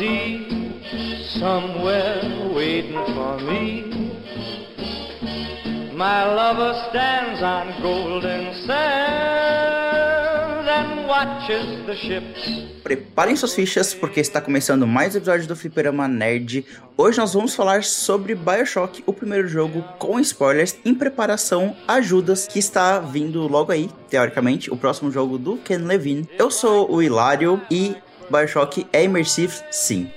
sea, somewhere waiting for me. My lover stands on golden sands and watches the ships Preparem suas fichas porque está começando mais um episódio do Fliperama Nerd. Hoje nós vamos falar sobre BioShock, o primeiro jogo com spoilers em preparação a Judas, que está vindo logo aí, teoricamente, o próximo jogo do Ken Levine. Eu sou o Hilário e BioShock é imersive sim.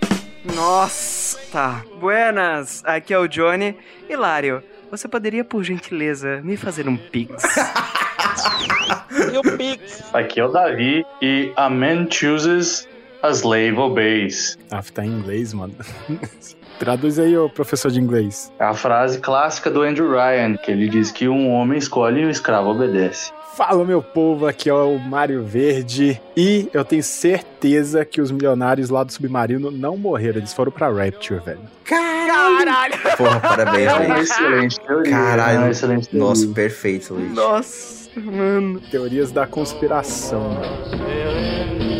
Nossa, tá. Buenas, aqui é o Johnny. Hilário, você poderia, por gentileza, me fazer um pix? e o Pix. Aqui é o Davi e a man chooses, a slave obeys. Ah, tá em inglês, mano. Traduz aí, ô professor de inglês. É a frase clássica do Andrew Ryan, que ele diz que um homem escolhe e o escravo obedece. Fala, meu povo, aqui é o Mário Verde. E eu tenho certeza que os milionários lá do Submarino não morreram, eles foram pra Rapture, velho. Caralho! Porra, parabéns, É uma excelente teoria. Caralho, é uma excelente teoria. Nossa, perfeito, Luiz. Nossa, mano. Teorias da conspiração, mano.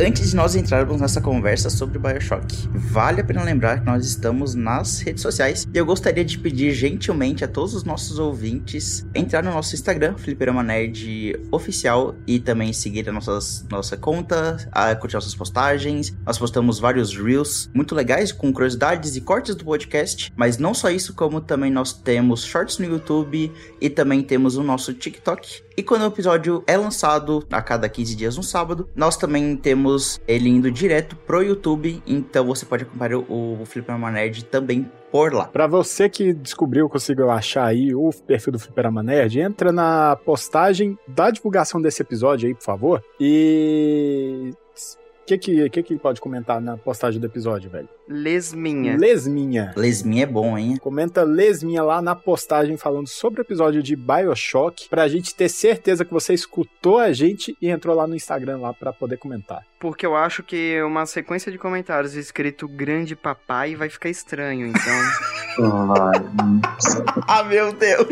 Antes de nós entrarmos nessa conversa sobre Bioshock, vale a pena lembrar que nós estamos nas redes sociais e eu gostaria de pedir gentilmente a todos os nossos ouvintes entrar no nosso Instagram, Fliperama Nerd Oficial, e também seguir a nossas, nossa conta, a curtir nossas postagens. Nós postamos vários reels muito legais com curiosidades e cortes do podcast, mas não só isso, como também nós temos shorts no YouTube e também temos o nosso TikTok. E quando o episódio é lançado a cada 15 dias no sábado, nós também temos ele indo direto pro YouTube, então você pode acompanhar o, o Fliperama Nerd também por lá. Pra você que descobriu, conseguiu achar aí o perfil do Fliperama Nerd, entra na postagem da divulgação desse episódio aí, por favor. E. O que, que, que que pode comentar na postagem do episódio, velho? Lesminha. Lesminha. Lesminha é bom, hein? Comenta Lesminha lá na postagem falando sobre o episódio de Bioshock, pra gente ter certeza que você escutou a gente e entrou lá no Instagram lá pra poder comentar. Porque eu acho que uma sequência de comentários escrito grande papai vai ficar estranho, então. ah, meu Deus!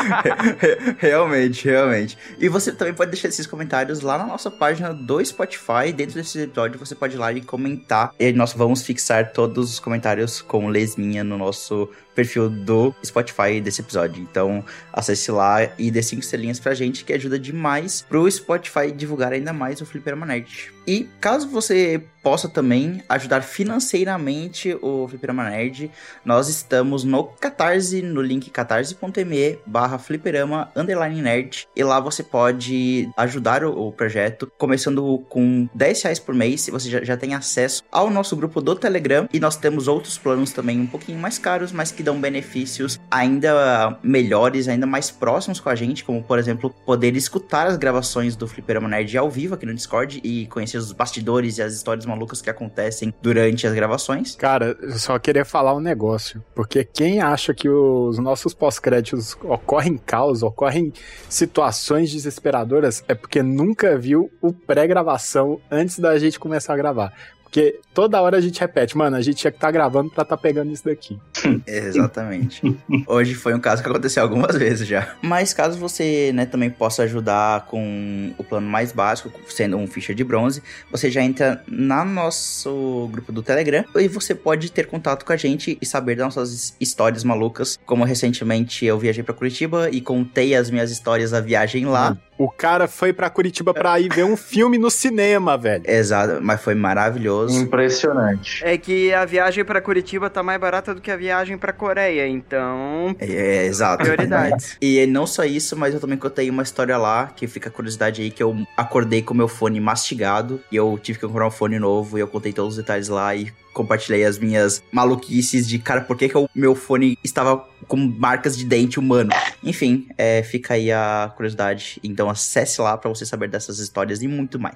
realmente, realmente. E você também pode deixar esses comentários lá na nossa página do Spotify. Dentro desse episódio, você pode ir lá e comentar. E nós vamos fixar todos os comentários com lesminha no nosso perfil do Spotify desse episódio. Então, acesse lá e dê cinco estrelinhas pra gente, que ajuda demais pro Spotify divulgar ainda mais o Fliperama Nerd. E caso você possa também ajudar financeiramente o Fliperama Nerd, nós estamos no Catarse, no link catarse.me barra fliperama underline nerd, e lá você pode ajudar o, o, projeto, começando com 10 reais por mês, você já, já tem acesso ao nosso grupo do Telegram, e nós temos outros planos também um pouquinho mais caros, mas que dão benefícios ainda melhores, ainda mais próximos com a gente, como por exemplo, poder escutar as gravações do Fliperama Nerd ao vivo aqui no Discord e conhecer os bastidores e as histórias malucas que acontecem durante as gravações. Cara, eu só queria falar um negócio, porque quem acha que os nossos pós-créditos ocorrem caos, ocorrem situações desesperadoras, é porque nunca viu o pré-gravação antes da gente começar a gravar. Porque toda hora a gente repete, mano, a gente tinha que estar tá gravando pra estar tá pegando isso daqui. Exatamente. Hoje foi um caso que aconteceu algumas vezes já. Mas caso você, né, também possa ajudar com o plano mais básico, sendo um ficha de bronze, você já entra no nosso grupo do Telegram e você pode ter contato com a gente e saber das nossas histórias malucas. Como recentemente eu viajei para Curitiba e contei as minhas histórias da viagem lá. Hum. O cara foi pra Curitiba pra ir ver um filme no cinema, velho. Exato, mas foi maravilhoso. Impressionante. É que a viagem pra Curitiba tá mais barata do que a viagem pra Coreia, então. É, é exato. Prioridades. e não só isso, mas eu também contei uma história lá, que fica a curiosidade aí, que eu acordei com meu fone mastigado e eu tive que comprar um fone novo e eu contei todos os detalhes lá e compartilhei as minhas maluquices de, cara, por que, que o meu fone estava com marcas de dente humano? Enfim, é, fica aí a curiosidade. Então acesse lá para você saber dessas histórias e muito mais.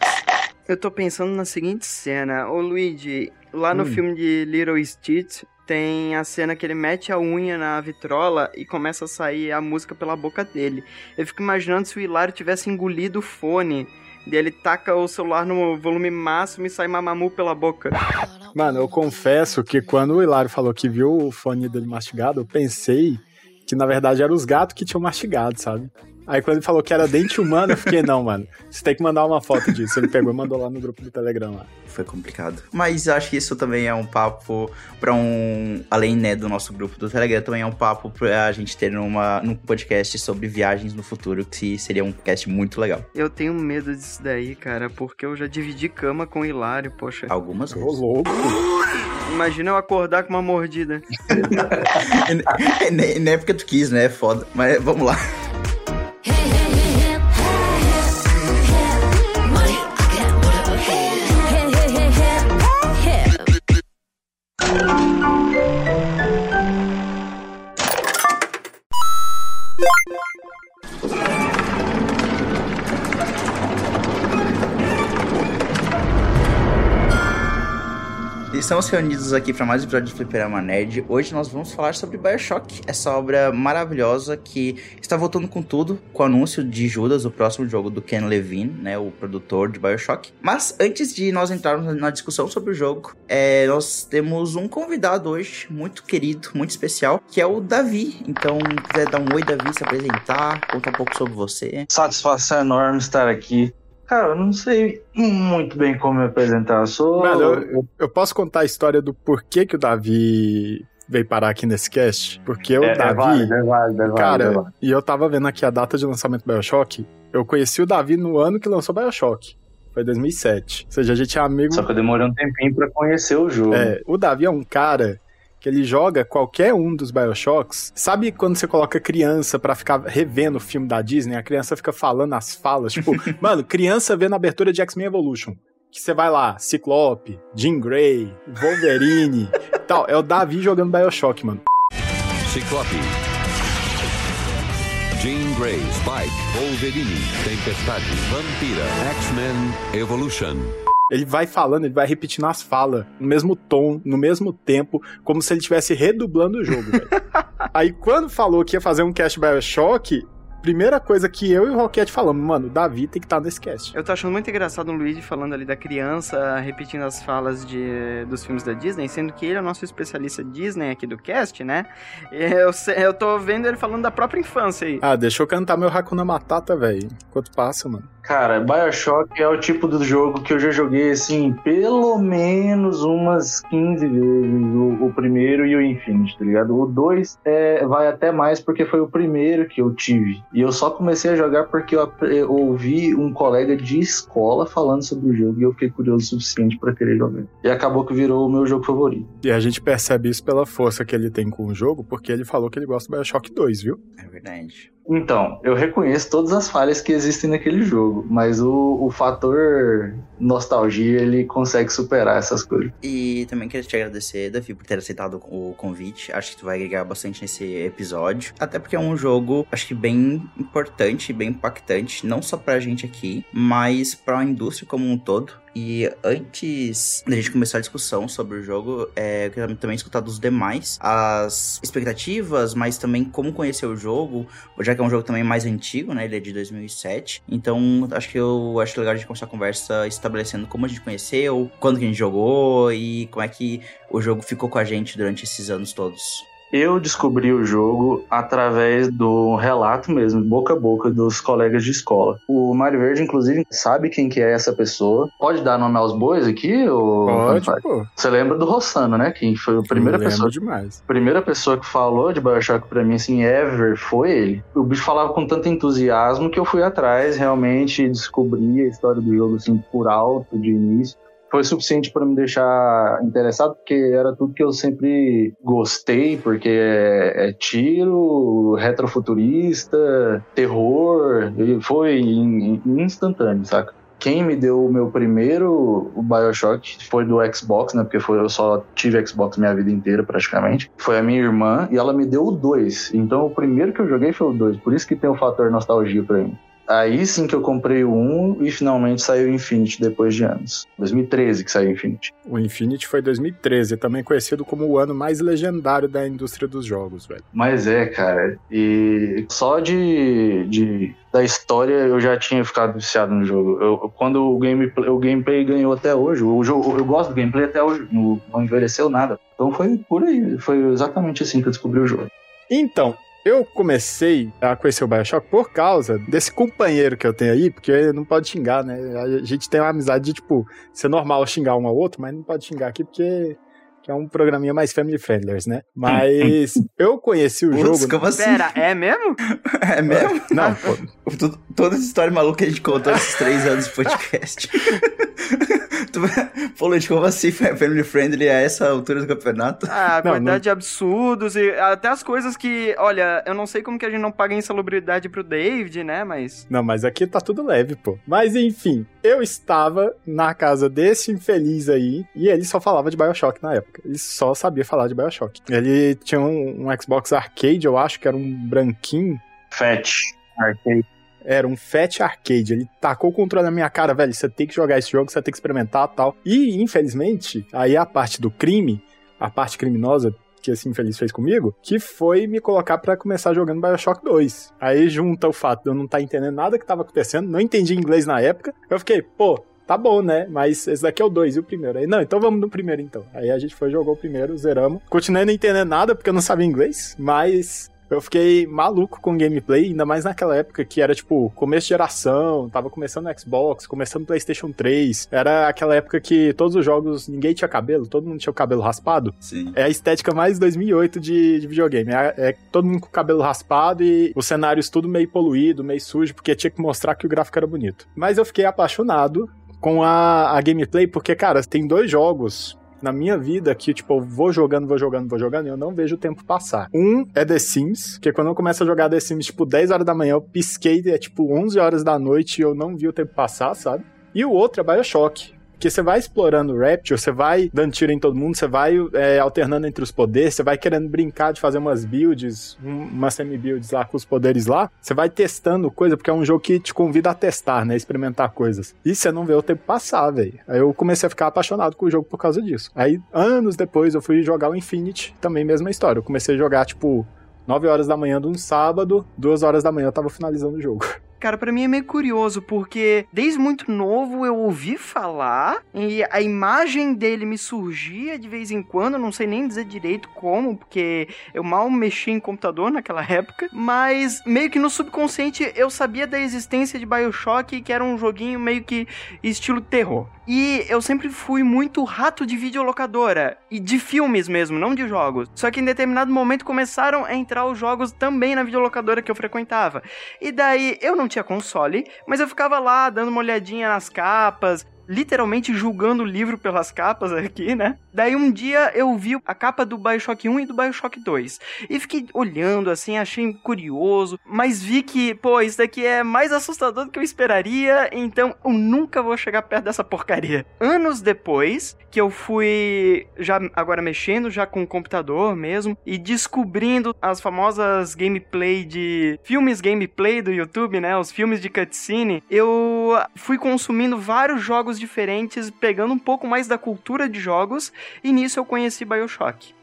Eu tô pensando na seguinte cena. Ô Luigi, lá no Hum. filme de Little Stitch, tem a cena que ele mete a unha na vitrola e começa a sair a música pela boca dele. Eu fico imaginando se o Hilário tivesse engolido o fone E ele taca o celular no volume máximo e sai mamamu pela boca. Mano, eu confesso que quando o Hilário falou que viu o fone dele mastigado, eu pensei que na verdade eram os gatos que tinham mastigado, sabe? Aí quando ele falou que era dente humano, eu fiquei, não, mano, você tem que mandar uma foto disso. Ele pegou e mandou lá no grupo do Telegram lá. Foi complicado. Mas eu acho que isso também é um papo pra um. Além, né, do nosso grupo do Telegram, também é um papo pra gente ter numa, num podcast sobre viagens no futuro, que seria um podcast muito legal. Eu tenho medo disso daí, cara, porque eu já dividi cama com o Hilário, poxa. Algumas Ô, vezes. louco. Imagina eu acordar com uma mordida. É, nem, nem é porque tu quis, né? É foda. Mas vamos lá. Bye. Estamos reunidos aqui para mais um episódio de Fliperama Nerd. Hoje nós vamos falar sobre Bioshock, essa obra maravilhosa que está voltando com tudo, com o anúncio de Judas, o próximo jogo do Ken Levine, né, o produtor de Bioshock. Mas antes de nós entrarmos na discussão sobre o jogo, é, nós temos um convidado hoje, muito querido, muito especial, que é o Davi. Então, quiser dar um oi, Davi, se apresentar, contar um pouco sobre você. Satisfação enorme estar aqui. Cara, eu não sei muito bem como me apresentar. Eu sou. Mano, eu, eu posso contar a história do porquê que o Davi veio parar aqui nesse cast? Porque o é, é Davi. válido, é válido, é válido, é Cara, válido. e eu tava vendo aqui a data de lançamento do Bioshock. Eu conheci o Davi no ano que lançou Bioshock. Foi 2007. Ou seja, a gente é amigo. Só que eu demorei um tempinho pra conhecer o jogo. É, o Davi é um cara que ele joga qualquer um dos Bioshocks. Sabe quando você coloca criança pra ficar revendo o filme da Disney? A criança fica falando as falas. Tipo, mano, criança vendo a abertura de X-Men Evolution. Que você vai lá, Ciclope, Jean Grey, Wolverine tal. É o Davi jogando Bioshock, mano. Ciclope. Jean Grey, Spike, Wolverine, Tempestade, Vampira, X-Men, Evolution. Ele vai falando, ele vai repetindo as falas no mesmo tom, no mesmo tempo, como se ele estivesse redublando o jogo. Aí quando falou que ia fazer um cast Bioshock, primeira coisa que eu e o Rocket falamos, mano, o Davi tem que estar nesse cast. Eu tô achando muito engraçado o Luigi falando ali da criança repetindo as falas de, dos filmes da Disney, sendo que ele é o nosso especialista Disney aqui do cast, né? Eu, eu tô vendo ele falando da própria infância aí. Ah, deixa eu cantar meu Hakuna Matata, velho. Enquanto passa, mano. Cara, Bioshock é o tipo do jogo que eu já joguei, assim, pelo menos umas 15 vezes. O, o primeiro e o Infinite, tá ligado? O 2 é, vai até mais porque foi o primeiro que eu tive. E eu só comecei a jogar porque eu, ouvi um colega de escola falando sobre o jogo e eu fiquei curioso o suficiente pra querer jogar. E acabou que virou o meu jogo favorito. E a gente percebe isso pela força que ele tem com o jogo, porque ele falou que ele gosta do Bioshock 2, viu? É verdade. Então, eu reconheço todas as falhas que existem naquele jogo, mas o, o fator nostalgia ele consegue superar essas coisas. E também queria te agradecer, Davi, por ter aceitado o convite. Acho que tu vai agregar bastante nesse episódio. Até porque é um jogo, acho que bem importante, bem impactante, não só pra gente aqui, mas pra indústria como um todo. E antes da gente começar a discussão sobre o jogo, é, eu queria também escutar dos demais as expectativas, mas também como conhecer o jogo, já que é um jogo também mais antigo, né? Ele é de 2007. Então, acho que eu acho legal a gente começar a conversa estabelecendo como a gente conheceu, quando que a gente jogou e como é que o jogo ficou com a gente durante esses anos todos. Eu descobri o jogo através do relato mesmo, boca a boca dos colegas de escola. O Mário Verde, inclusive, sabe quem que é essa pessoa. Pode dar nome aos bois aqui? Ou... Pode, pô. Você lembra do Rossano, né? Quem foi a primeira pessoa demais. primeira pessoa que falou de Bioshock pra mim, assim, ever, foi ele. O bicho falava com tanto entusiasmo que eu fui atrás, realmente descobri a história do jogo, assim, por alto, de início. Foi suficiente pra me deixar interessado, porque era tudo que eu sempre gostei, porque é, é tiro, retrofuturista, terror, e foi in- in- instantâneo, saca? Quem me deu o meu primeiro o Bioshock foi do Xbox, né? Porque foi, eu só tive Xbox minha vida inteira, praticamente. Foi a minha irmã e ela me deu o 2. Então o primeiro que eu joguei foi o 2. Por isso que tem o fator nostalgia pra mim. Aí sim que eu comprei o 1 e finalmente saiu o Infinity depois de anos. 2013 que saiu o Infinity. O Infinity foi 2013, também conhecido como o ano mais legendário da indústria dos jogos, velho. Mas é, cara. E só de, de da história eu já tinha ficado viciado no jogo. Eu, quando o gameplay, o gameplay ganhou até hoje, o jogo, eu gosto do gameplay até hoje, não, não envelheceu nada. Então foi por aí, foi exatamente assim que eu descobri o jogo. Então, eu comecei a conhecer o Bioshock por causa desse companheiro que eu tenho aí, porque não pode xingar, né? A gente tem uma amizade de, tipo, ser normal xingar um ao outro, mas não pode xingar aqui porque que é um programinha mais family friendly, né? Mas eu conheci o Putz, jogo. como assim? Pera, é mesmo? É mesmo? Não, pô, Toda essa história maluca que a gente contou nesses três anos de podcast. tu falou de como assim family friendly a essa altura do campeonato? Ah, a Não, quantidade não- de absurdos e até as coisas que, olha, eu não sei como que a gente não paga insalubridade pro David, né, mas... Não, mas aqui tá tudo leve, pô. Mas enfim, eu estava na casa desse infeliz aí e ele só falava de Bioshock na época. Ele só sabia falar de Bioshock. Ele tinha um, um Xbox Arcade, eu acho que era um branquinho. Fat. Arcade. Era um Fat Arcade. Ele tacou o controle na minha cara, velho. Você tem que jogar esse jogo, você tem que experimentar tal. E, infelizmente, aí a parte do crime, a parte criminosa que esse infeliz fez comigo, que foi me colocar pra começar jogando Bioshock 2. Aí junta o fato de eu não estar entendendo nada que tava acontecendo, não entendi inglês na época. Eu fiquei, pô, tá bom, né? Mas esse daqui é o 2 e o primeiro. Aí, não, então vamos no primeiro então. Aí a gente foi, jogou o primeiro, zeramos. Continuei não entendendo nada porque eu não sabia inglês, mas eu fiquei maluco com gameplay, ainda mais naquela época que era tipo começo de geração, tava começando Xbox, começando PlayStation 3. Era aquela época que todos os jogos ninguém tinha cabelo, todo mundo tinha o cabelo raspado. Sim. É a estética mais 2008 de, de videogame. É, é todo mundo com o cabelo raspado e os cenários tudo meio poluído, meio sujo, porque tinha que mostrar que o gráfico era bonito. Mas eu fiquei apaixonado com a, a gameplay, porque, cara, tem dois jogos na minha vida que, tipo, eu vou jogando, vou jogando, vou jogando e eu não vejo o tempo passar. Um é The Sims, que quando eu começo a jogar The Sims, tipo, 10 horas da manhã, eu pisquei, é tipo 11 horas da noite e eu não vi o tempo passar, sabe? E o outro é Bioshock. Porque você vai explorando o Rapture, você vai dando tiro em todo mundo, você vai é, alternando entre os poderes, você vai querendo brincar de fazer umas builds, um- umas semi-builds lá com os poderes lá. Você vai testando coisa, porque é um jogo que te convida a testar, né? Experimentar coisas. E você não vê o tempo passar, velho. Aí eu comecei a ficar apaixonado com o jogo por causa disso. Aí, anos depois, eu fui jogar o Infinity, também mesma história. Eu comecei a jogar, tipo, 9 horas da manhã de um sábado, 2 horas da manhã eu tava finalizando o jogo. Cara, pra mim é meio curioso, porque desde muito novo eu ouvi falar e a imagem dele me surgia de vez em quando, não sei nem dizer direito como, porque eu mal mexi em computador naquela época, mas meio que no subconsciente eu sabia da existência de Bioshock, que era um joguinho meio que estilo terror. E eu sempre fui muito rato de videolocadora, e de filmes mesmo, não de jogos. Só que em determinado momento começaram a entrar os jogos também na videolocadora que eu frequentava. E daí eu não tinha console, mas eu ficava lá dando uma olhadinha nas capas, literalmente julgando o livro pelas capas aqui, né? Daí um dia eu vi a capa do Bioshock 1 e do Bioshock 2. E fiquei olhando assim, achei curioso, mas vi que, pô, isso daqui é mais assustador do que eu esperaria, então eu nunca vou chegar perto dessa porcaria. Anos depois, que eu fui já agora mexendo já com o computador mesmo e descobrindo as famosas gameplay de filmes gameplay do YouTube, né, os filmes de cutscene, eu fui consumindo vários jogos diferentes, pegando um pouco mais da cultura de jogos, e nisso eu conheci BioShock.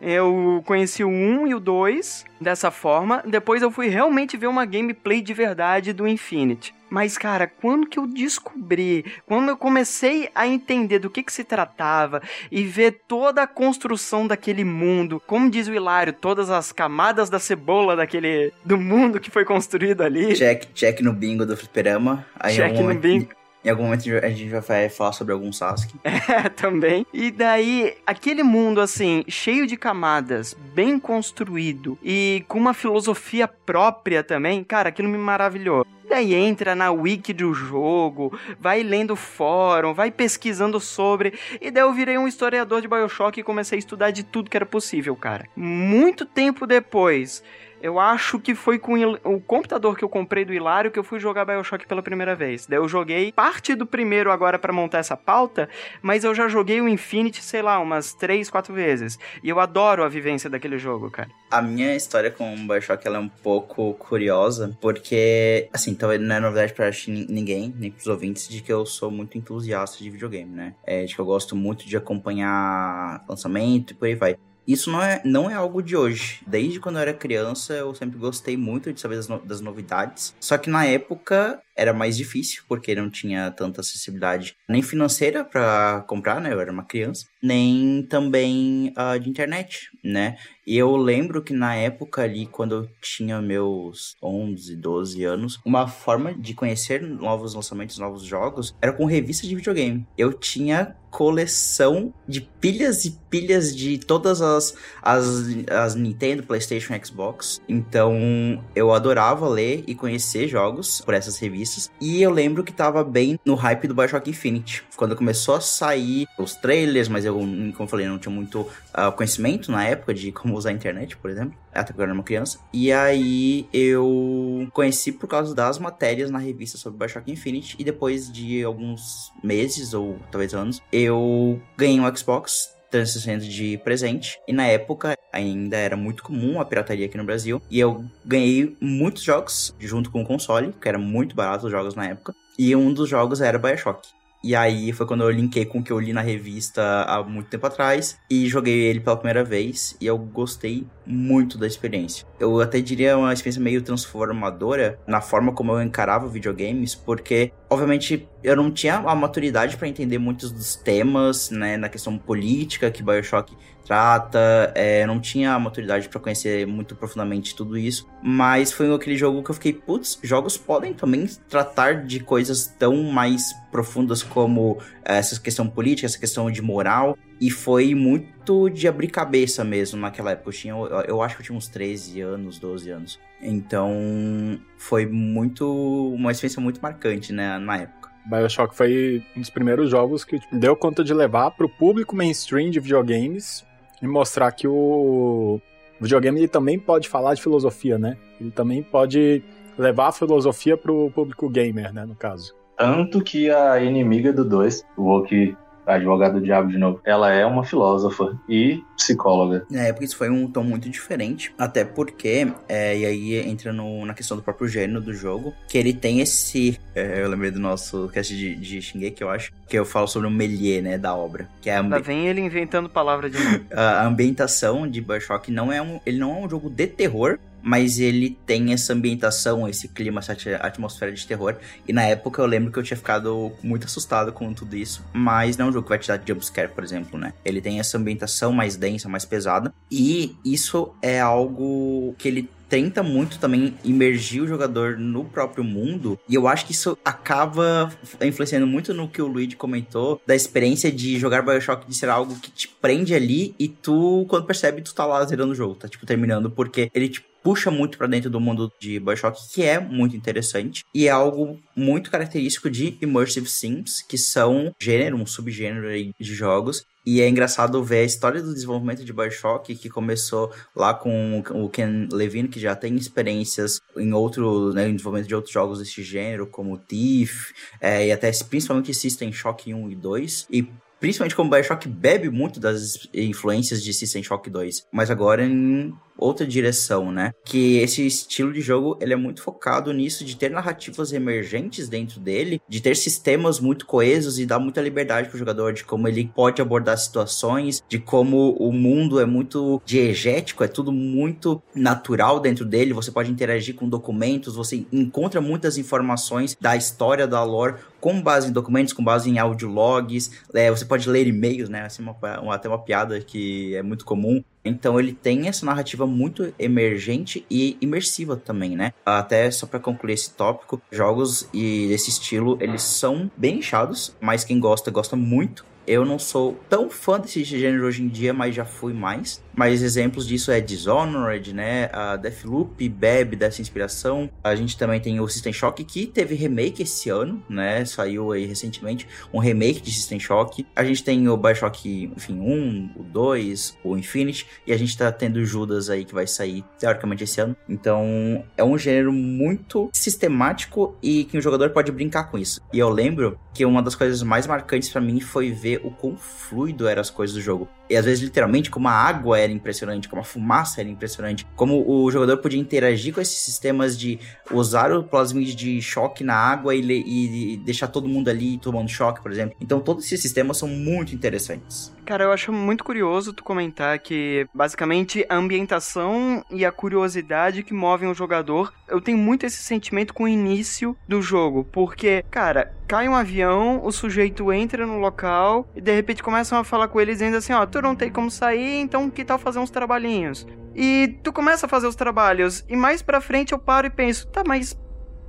Eu conheci o 1 e o 2 dessa forma. Depois eu fui realmente ver uma gameplay de verdade do Infinity. Mas, cara, quando que eu descobri, quando eu comecei a entender do que, que se tratava e ver toda a construção daquele mundo, como diz o Hilário, todas as camadas da cebola daquele do mundo que foi construído ali. Check, check no bingo do fliperama. Aí em Check algum no momento- bingo. Em algum momento a gente vai falar sobre algum Sasuke. É, também. E daí, aquele mundo, assim, cheio de camadas, bem construído e com uma filosofia própria também, cara, aquilo me maravilhou. Daí entra na wiki do jogo, vai lendo fórum, vai pesquisando sobre, e daí eu virei um historiador de Bioshock e comecei a estudar de tudo que era possível, cara. Muito tempo depois Eu acho que foi com o computador que eu comprei do Hilário que eu fui jogar Bioshock pela primeira vez. Daí eu joguei parte do primeiro agora pra montar essa pauta, mas eu já joguei o Infinity, sei lá, umas três, quatro vezes. E eu adoro a vivência daquele jogo, cara. A minha história com o Bioshock ela é um pouco curiosa, porque, assim, talvez não é novidade pra ninguém, nem pros ouvintes, de que eu sou muito entusiasta de videogame, né? É, de que eu gosto muito de acompanhar lançamento e por aí vai. Isso não é, não é algo de hoje. Desde quando eu era criança, eu sempre gostei muito de saber das, no- das novidades. Só que na época era mais difícil, porque não tinha tanta acessibilidade nem financeira pra comprar, né? Eu era uma criança. Nem também ah, de internet, né? E eu lembro que na época ali, quando eu tinha meus 11, 12 anos, uma forma de conhecer novos lançamentos, novos jogos, era com revistas de videogame. Eu tinha coleção de pilhas e pilhas de todas as, as, as Nintendo, PlayStation, Xbox. Então eu adorava ler e conhecer jogos por essas revistas. E eu lembro que tava bem no hype do Bioshock Infinite. Quando começou a sair os trailers, mas eu, como eu falei, não tinha muito ah, conhecimento na época de como usar a internet, por exemplo. Até porque eu era uma criança. E aí eu conheci por causa das matérias na revista sobre Bioshock Infinite. E depois de alguns meses, ou talvez anos, eu ganhei um Xbox 360 de presente. E na época ainda era muito comum a pirataria aqui no Brasil. E eu ganhei muitos jogos junto com o console, que era muito barato os jogos na época. E um dos jogos era Bioshock. E aí foi quando eu linkei com o que eu li na revista há muito tempo atrás e joguei ele pela primeira vez e eu gostei muito da experiência. Eu até diria uma experiência meio transformadora na forma como eu encarava videogames, porque obviamente eu não tinha a maturidade para entender muitos dos temas, né, na questão política que BioShock trata, é, não tinha maturidade para conhecer muito profundamente tudo isso, mas foi aquele jogo que eu fiquei, putz, jogos podem também tratar de coisas tão mais profundas como essa questão política, essa questão de moral, e foi muito de abrir cabeça mesmo naquela época. Eu, tinha, eu, acho que eu tinha uns 13 anos, 12 anos. Então, foi muito. uma experiência muito marcante, né, na época. Bioshock foi um dos primeiros jogos que tipo, deu conta de levar pro público mainstream de videogames e mostrar que o videogame ele também pode falar de filosofia, né? Ele também pode levar a filosofia pro público gamer, né, no caso. Tanto que a inimiga do 2, o Woke advogado do diabo de novo, ela é uma filósofa e psicóloga. Na época isso foi um tom muito diferente, até porque, é, e aí entra no, na questão do próprio gênero do jogo, que ele tem esse, é, eu lembrei do nosso cast de, de Shingeki, eu acho, que eu falo sobre o mélier, né, da obra, que é a, Lá vem ele inventando palavra de novo. a ambientação de Bioshock não é um, ele não é um jogo de terror, mas ele tem essa ambientação, esse clima, essa atmosfera de terror. E na época eu lembro que eu tinha ficado muito assustado com tudo isso. Mas não é um jogo que vai te dar jumpscare, por exemplo, né? Ele tem essa ambientação mais densa, mais pesada. E isso é algo que ele tenta muito também imergir o jogador no próprio mundo. E eu acho que isso acaba influenciando muito no que o Luigi comentou, da experiência de jogar Bioshock de ser algo que te prende ali e tu, quando percebe, tu tá lá zerando o jogo, tá tipo terminando, porque ele te puxa muito pra dentro do mundo de Bioshock, que é muito interessante e é algo muito característico de Immersive Sims, que são gênero, um subgênero de jogos. E é engraçado ver a história do desenvolvimento de Bioshock, que começou lá com o Ken Levine, que já tem experiências em outro, né, em desenvolvimento de outros jogos desse gênero, como Thief, é, e até principalmente System Shock 1 e 2. E principalmente como Bioshock bebe muito das influências de System Shock 2, mas agora em outra direção, né? Que esse estilo de jogo, ele é muito focado nisso de ter narrativas emergentes dentro dele, de ter sistemas muito coesos e dar muita liberdade pro jogador de como ele pode abordar situações, de como o mundo é muito diegético, é tudo muito natural dentro dele, você pode interagir com documentos, você encontra muitas informações da história da lore com base em documentos, com base em audiologs, é, você pode ler e-mails, né? Assim, uma, uma, até uma piada que é muito comum. Então ele tem essa narrativa muito emergente e imersiva também, né? Até só para concluir esse tópico, jogos e desse estilo, eles são bem inchados, mas quem gosta, gosta muito. Eu não sou tão fã desse gênero hoje em dia, mas já fui mais. Mas exemplos disso é Dishonored, né? A Deathloop bebe dessa inspiração. A gente também tem o System Shock, que teve remake esse ano, né? Saiu aí recentemente um remake de System Shock. A gente tem o Bioshock, enfim, 1, o 2, o Infinite. e a gente tá tendo Judas aí que vai sair teoricamente esse ano. Então é um gênero muito sistemático e que o jogador pode brincar com isso. E eu lembro que uma das coisas mais marcantes para mim foi ver o quão fluido eram as coisas do jogo. E às vezes, literalmente, como a água era impressionante, como a fumaça era impressionante, como o jogador podia interagir com esses sistemas de usar o plasmid de choque na água e, e, e deixar todo mundo ali tomando choque, por exemplo. Então, todos esses sistemas são muito interessantes. Cara, eu acho muito curioso tu comentar que basicamente a ambientação e a curiosidade que movem o jogador. Eu tenho muito esse sentimento com o início do jogo, porque, cara, cai um avião, o sujeito entra no local e de repente começam a falar com ele dizendo assim: ó, não tem como sair, então que tal fazer uns trabalhinhos? E tu começa a fazer os trabalhos e mais pra frente eu paro e penso: tá, mas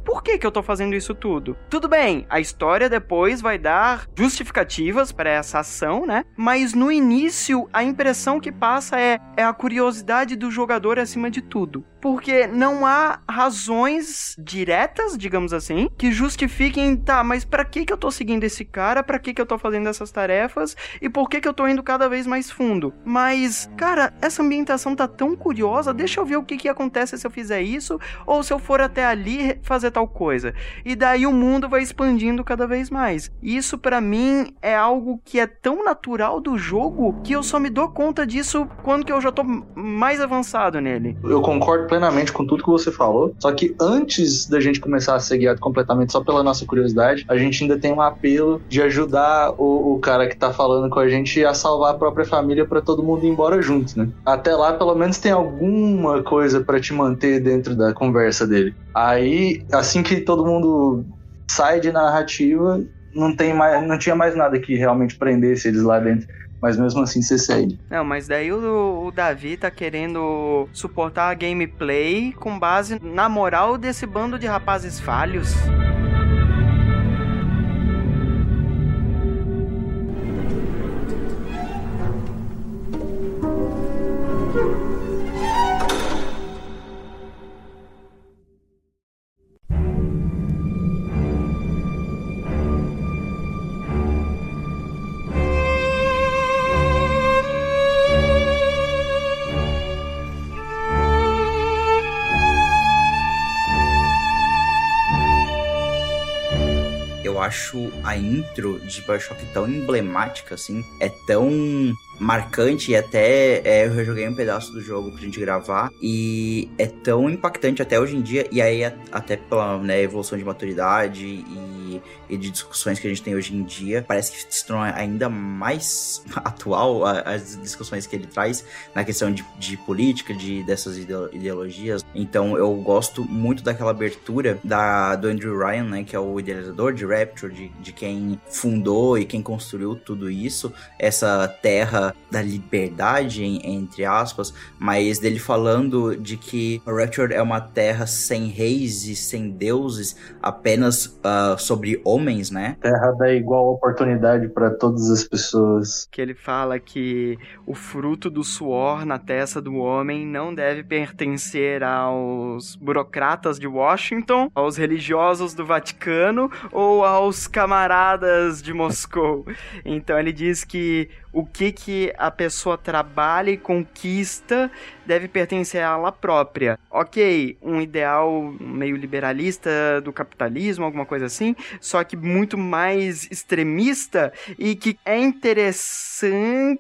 por que, que eu tô fazendo isso tudo? Tudo bem, a história depois vai dar justificativas para essa ação, né? Mas no início, a impressão que passa é, é a curiosidade do jogador acima de tudo porque não há razões diretas, digamos assim, que justifiquem, tá, mas para que que eu tô seguindo esse cara? Para que que eu tô fazendo essas tarefas? E por que que eu tô indo cada vez mais fundo? Mas, cara, essa ambientação tá tão curiosa, deixa eu ver o que que acontece se eu fizer isso ou se eu for até ali fazer tal coisa. E daí o mundo vai expandindo cada vez mais. Isso para mim é algo que é tão natural do jogo que eu só me dou conta disso quando que eu já tô mais avançado nele. Eu concordo plenamente com tudo que você falou. Só que antes da gente começar a ser guiado completamente só pela nossa curiosidade, a gente ainda tem um apelo de ajudar o, o cara que tá falando com a gente a salvar a própria família para todo mundo ir embora junto, né? Até lá, pelo menos tem alguma coisa para te manter dentro da conversa dele. Aí, assim que todo mundo sai de narrativa, não tem mais, não tinha mais nada que realmente prendesse eles lá dentro. Mas mesmo assim você segue. Não, mas daí o, o, Davi tá querendo suportar a gameplay com base na moral desse bando de rapazes falhos. A intro de Bioshock tão emblemática, assim. É tão marcante e até é, eu joguei um pedaço do jogo pra gente gravar e é tão impactante até hoje em dia e aí até pela né, evolução de maturidade e, e, de discussões que a gente tem hoje em dia parece que se torna ainda mais atual as discussões que ele traz na questão de, de política de dessas ideologias. Então eu gosto muito daquela abertura da do Andrew Ryan né que é o idealizador de Rapture de, de quem fundou e quem construiu tudo isso essa terra da liberdade, entre aspas, mas dele falando de que a Rapture é uma terra sem reis e sem deuses, apenas uh, sobre homens, né? Terra da igual oportunidade para todas as pessoas. Que ele fala que o fruto do suor na testa do homem não deve pertencer aos burocratas de Washington, aos religiosos do Vaticano ou aos camaradas de Moscou. Então ele diz que o que, que a pessoa trabalha e conquista deve pertencer a ela própria. Ok, um ideal meio liberalista do capitalismo, alguma coisa assim, só que muito mais extremista e que é interessante,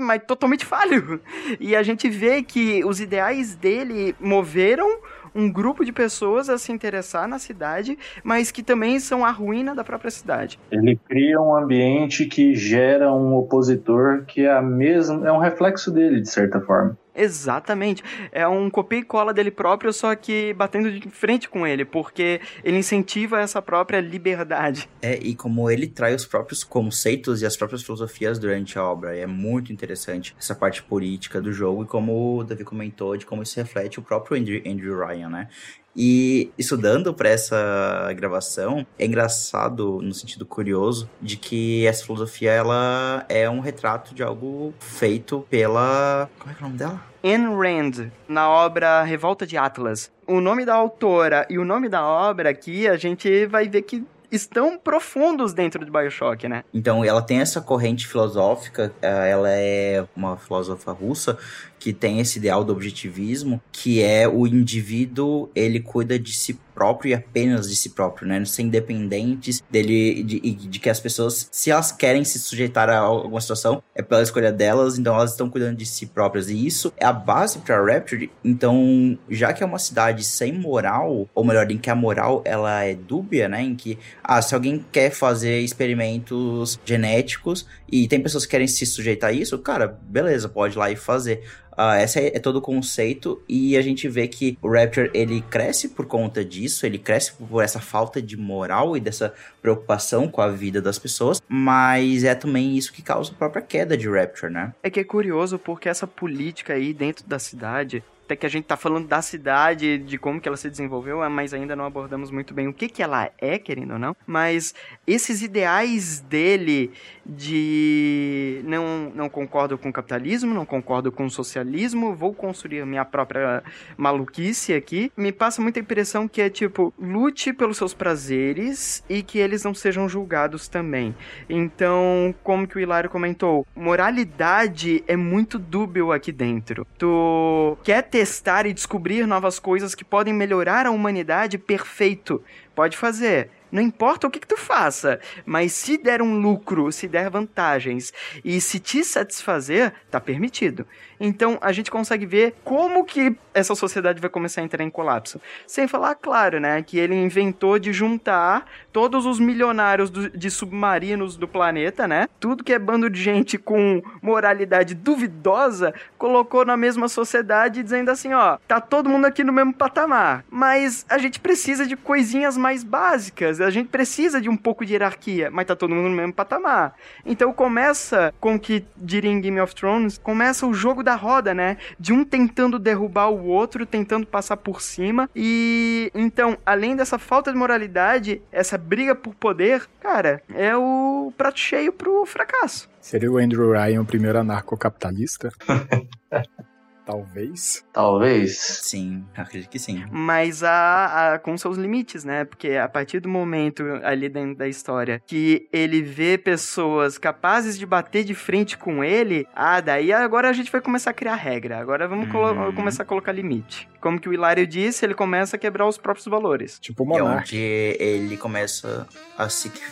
mas totalmente falho. E a gente vê que os ideais dele moveram um grupo de pessoas a se interessar na cidade, mas que também são a ruína da própria cidade. Ele cria um ambiente que gera um opositor que é a mesma, é um reflexo dele de certa forma. Exatamente. É um copia e cola dele próprio, só que batendo de frente com ele, porque ele incentiva essa própria liberdade. É, e como ele traz os próprios conceitos e as próprias filosofias durante a obra. É muito interessante essa parte política do jogo e como o Davi comentou, de como isso reflete o próprio Andrew, Andrew Ryan, né? E estudando para essa gravação, é engraçado no sentido curioso de que essa filosofia ela é um retrato de algo feito pela, como é que é o nome dela? Ayn Rand, na obra Revolta de Atlas. O nome da autora e o nome da obra aqui, a gente vai ver que estão profundos dentro de Bioshock, né? Então, ela tem essa corrente filosófica, eh, ela é uma filósofa russa que tem esse ideal do objetivismo, que é o indivíduo, ele cuida de si próprio e apenas de si próprio, né? Ser independentes dele, de, de, de que as pessoas, se elas querem se sujeitar a alguma situação, é pela escolha delas, então elas estão cuidando de si próprias. E isso é a base para Rapture. Então, já que é uma cidade sem moral, ou melhor, em que a moral ela é dúbia, né? Em que, ah, se alguém quer fazer experimentos genéticos e tem pessoas que querem se sujeitar a isso, cara, beleza, pode ir lá e fazer. Uh, esse é, é, todo o conceito e a gente vê que o Rapture ele cresce por conta disso, ele cresce por essa falta de moral e dessa preocupação com a vida das pessoas, mas é também isso que causa a própria queda de Rapture, né? É que é curioso porque essa política aí dentro da cidade até que a gente tá falando da cidade, de como que ela se desenvolveu, mas ainda não abordamos muito bem o que que ela é, querendo ou não. Mas esses ideais dele de não, não concordo com o capitalismo, não concordo com o socialismo, vou construir minha própria maluquice aqui, me passa muita impressão que é tipo, lute pelos seus prazeres e que eles não sejam julgados também. Então, como que o Hilário comentou, moralidade é muito dúbio aqui dentro. Tu quer testar e descobrir novas coisas que podem melhorar a humanidade, perfeito. Pode fazer. Não importa o que, que tu faça, mas se der um lucro, se der vantagens e se te satisfazer, tá permitido. Então a gente consegue ver como que essa sociedade vai começar a entrar em colapso. Sem falar, claro, né, que ele inventou de juntar todos os milionários do, de submarinos do planeta, né? Tudo que é bando de gente com moralidade duvidosa, colocou na mesma sociedade dizendo assim, ó, tá todo mundo aqui no mesmo patamar, mas a gente precisa de coisinhas mais básicas, a gente precisa de um pouco de hierarquia, mas tá todo mundo no mesmo patamar. Então começa com que diria em Game of Thrones, começa o jogo da roda, né? De um tentando derrubar o outro, tentando passar por cima. E então, além dessa falta de moralidade, essa briga por poder, cara, é o prato cheio pro fracasso. Seria o Andrew Ryan o primeiro anarcocapitalista? Talvez. Talvez. Sim, acredito que sim. Mas a, a, com seus limites, né? Porque a partir do momento ali dentro da história que ele vê pessoas capazes de bater de frente com ele, ah, daí agora a gente vai começar a criar regra. Agora vamos uhum. começar a colocar limite. Como que o Hilário disse, ele começa a quebrar os próprios valores. Tipo o É Monark. onde ele começa a se.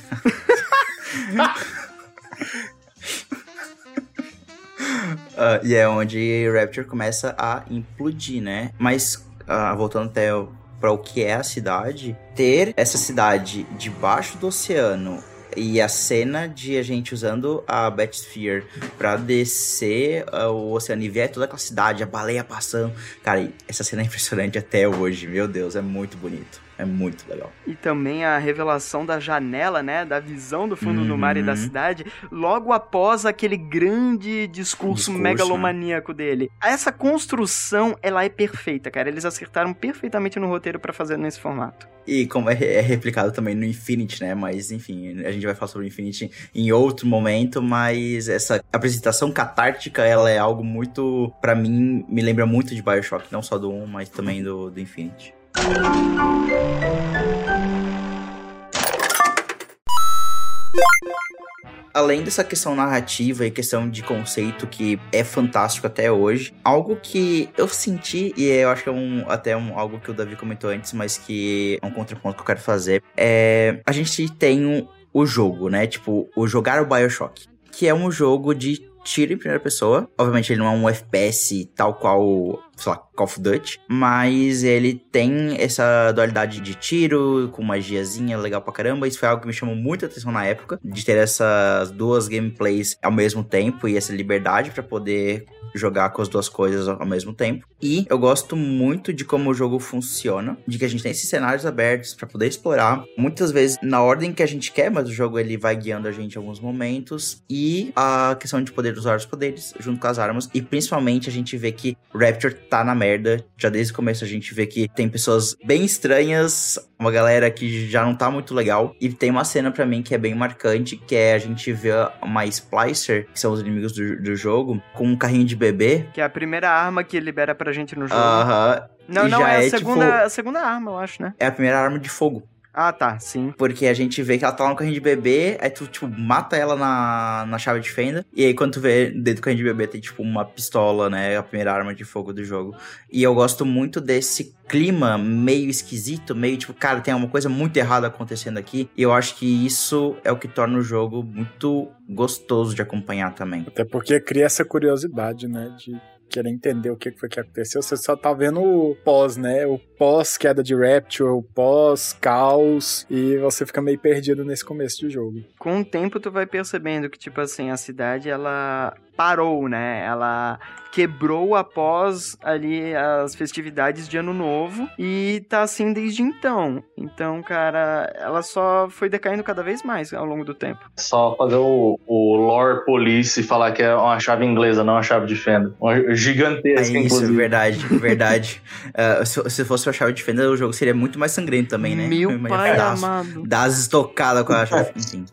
Ah, e é onde Rapture começa a implodir, né? Mas, ah, voltando até para o que é a cidade, ter essa cidade debaixo do oceano e a cena de a gente usando a Batsphere pra descer ah, o oceano e ver toda aquela cidade, a baleia passando. Cara, essa cena é impressionante até hoje. Meu Deus, é muito bonito. É muito legal. E também a revelação da janela, né? Da visão do fundo do mar e da Uhum. cidade, logo após aquele grande discurso, Discurso, megalomaníaco dele. Essa construção, ela é perfeita, cara. Eles acertaram perfeitamente no roteiro pra fazer nesse formato. E como é, é replicado também no Infinity, né? Mas enfim, a gente vai falar sobre o Infinity em outro momento, mas essa apresentação catártica, ela é algo muito, Pra mim, me lembra muito de BioShock, não só do 1, mas também do, do Infinity. Além dessa questão narrativa e questão de conceito que é fantástico até hoje, algo que eu senti, e eu acho que é um, até um, algo que o Davi comentou antes, mas que é um contraponto que eu quero fazer, é a gente tem um, o jogo, né? Tipo, o jogar o Bioshock, que é um jogo de tiro em primeira pessoa. Obviamente ele não é um FPS tal qual, sei lá, Call of Duty, mas ele tem essa dualidade de tiro com magiazinha legal pra caramba. Isso foi algo que me chamou muita atenção na época, de ter essas duas gameplays ao mesmo tempo e essa liberdade pra poder jogar com as duas coisas ao mesmo tempo. E eu gosto muito de como o jogo funciona, de que a gente tem esses cenários abertos pra poder explorar, muitas vezes na ordem que a gente quer, mas o jogo ele vai guiando a gente em alguns momentos e a questão de poder usar os poderes junto com as armas e principalmente a gente vê que Rapture tá na merda. Já desde o começo a gente vê que tem pessoas bem estranhas, uma galera que já não tá muito legal e tem uma cena pra mim que é bem marcante, que é a gente vê uma Splicer, que são os inimigos do, do jogo, com um carrinho de bebê. Que é a primeira arma que libera pra gente no jogo. Aham. não, e não, é a é, segunda, tipo- a segunda arma, eu acho, né? É a primeira arma de fogo. Ah, tá, sim. Porque a gente vê que ela tá lá no carrinho de bebê, aí tu, tipo, mata ela na, na chave de fenda. E aí, quando tu vê dentro do carrinho de bebê, tem, tipo, uma pistola, né? A primeira arma de fogo do jogo. E eu gosto muito desse clima meio esquisito, meio tipo, cara, tem uma coisa muito errada acontecendo aqui. E eu acho que isso é o que torna o jogo muito gostoso de acompanhar também. Até porque cria essa curiosidade, né? De querer entender o que foi que aconteceu. Você só tá vendo o pós, né? O pós queda de Rapture, o pós caos. E você fica meio perdido nesse começo de jogo. Com o tempo tu vai percebendo que, tipo assim, a cidade, ela parou, né? Ela quebrou após ali as festividades de ano novo e tá assim desde então. Então, cara, ela só foi decaindo cada vez mais ao longo do tempo. Só fazer o, o lore police e falar que é uma chave inglesa, não uma chave de fenda. Uma gigantesca, É isso, inclusive. verdade, verdade. Uh, se, se fosse uma chave de fenda, o jogo seria muito mais sangrento também, né? Meu Mas pai dá as- amado. Dá as estocadas com a chave. Enfim,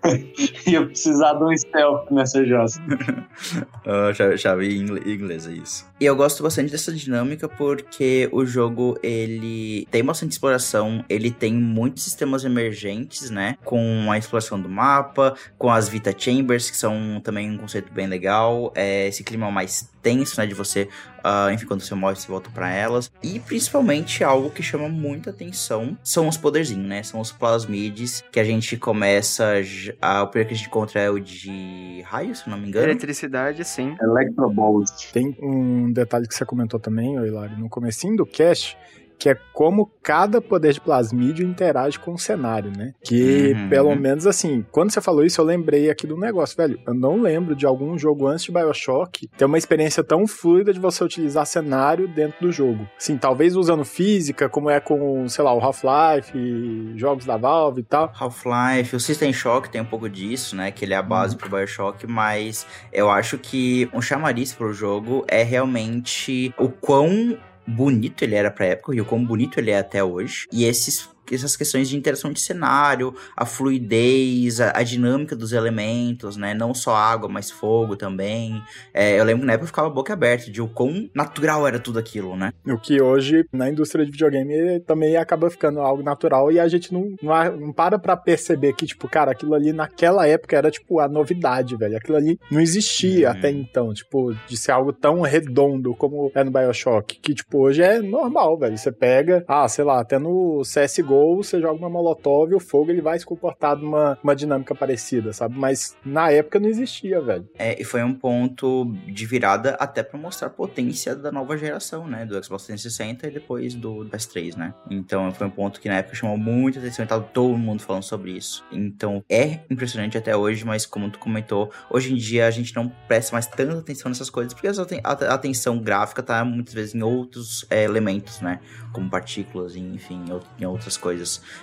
Ia precisar de um stealth nessa jossa. uh, chave, chave ingle- inglesa, isso. E eu gosto bastante dessa dinâmica porque o jogo, ele tem bastante exploração, ele tem muitos sistemas emergentes, né? Com a exploração do mapa, com as Vita Chambers, que são também um conceito bem legal. É, esse clima mais tenso, né? De você, ah, enfim, quando você morre, você volta pra elas. E principalmente algo que chama muita atenção são os poderzinhos, né? São os plasmides que a gente começa. ah, o primeiro que a gente encontra é o de raio, se não me engano. Eletricidade, sim. Electrobolt. Tem um detalhe que você comentou também, Hilário, no comecinho do cast, que é como cada poder de plasmídio interage com o cenário, né? Que, Uhum. pelo menos assim, quando você falou isso, eu lembrei aqui do negócio, velho. Eu não lembro de algum jogo antes de Bioshock ter uma experiência tão fluida de você utilizar cenário dentro do jogo. Assim, talvez usando física, como é com, sei lá, o Half-Life, jogos da Valve e tal. Half-Life, o System Shock tem um pouco disso, né? Que ele é a base pro Bioshock, mas eu acho que um chamariz pro jogo é realmente o quão bonito ele era pra época e o quão bonito ele é até hoje. E esses essas questões de interação de cenário, a fluidez, a, a dinâmica dos elementos, né? Não só água, mas fogo também. É, eu lembro que na época eu ficava boca aberta de o quão natural era tudo aquilo, né? O que hoje, na indústria de videogame, também acaba ficando algo natural e a gente não, não, não para pra perceber que, tipo, cara, aquilo ali naquela época era, tipo, a novidade, velho. Aquilo ali não existia Uhum. até então, tipo, de ser algo tão redondo como é no Bioshock, que, tipo, hoje é normal, velho. Você pega, ah, sei lá, até no CSGO, você joga uma molotov e o fogo ele vai se comportar numa uma dinâmica parecida, sabe? Mas na época não existia, velho. É, e foi um ponto de virada até pra mostrar a potência da nova geração, né? Do Xbox 360 e depois do PS3, né? Então foi um ponto que na época chamou muita atenção e tava todo mundo falando sobre isso. Então é impressionante até hoje, mas como tu comentou, hoje em dia a gente não presta mais tanta atenção nessas coisas, porque a atenção gráfica tá muitas vezes em outros é, elementos, né? Como partículas, enfim, em outras coisas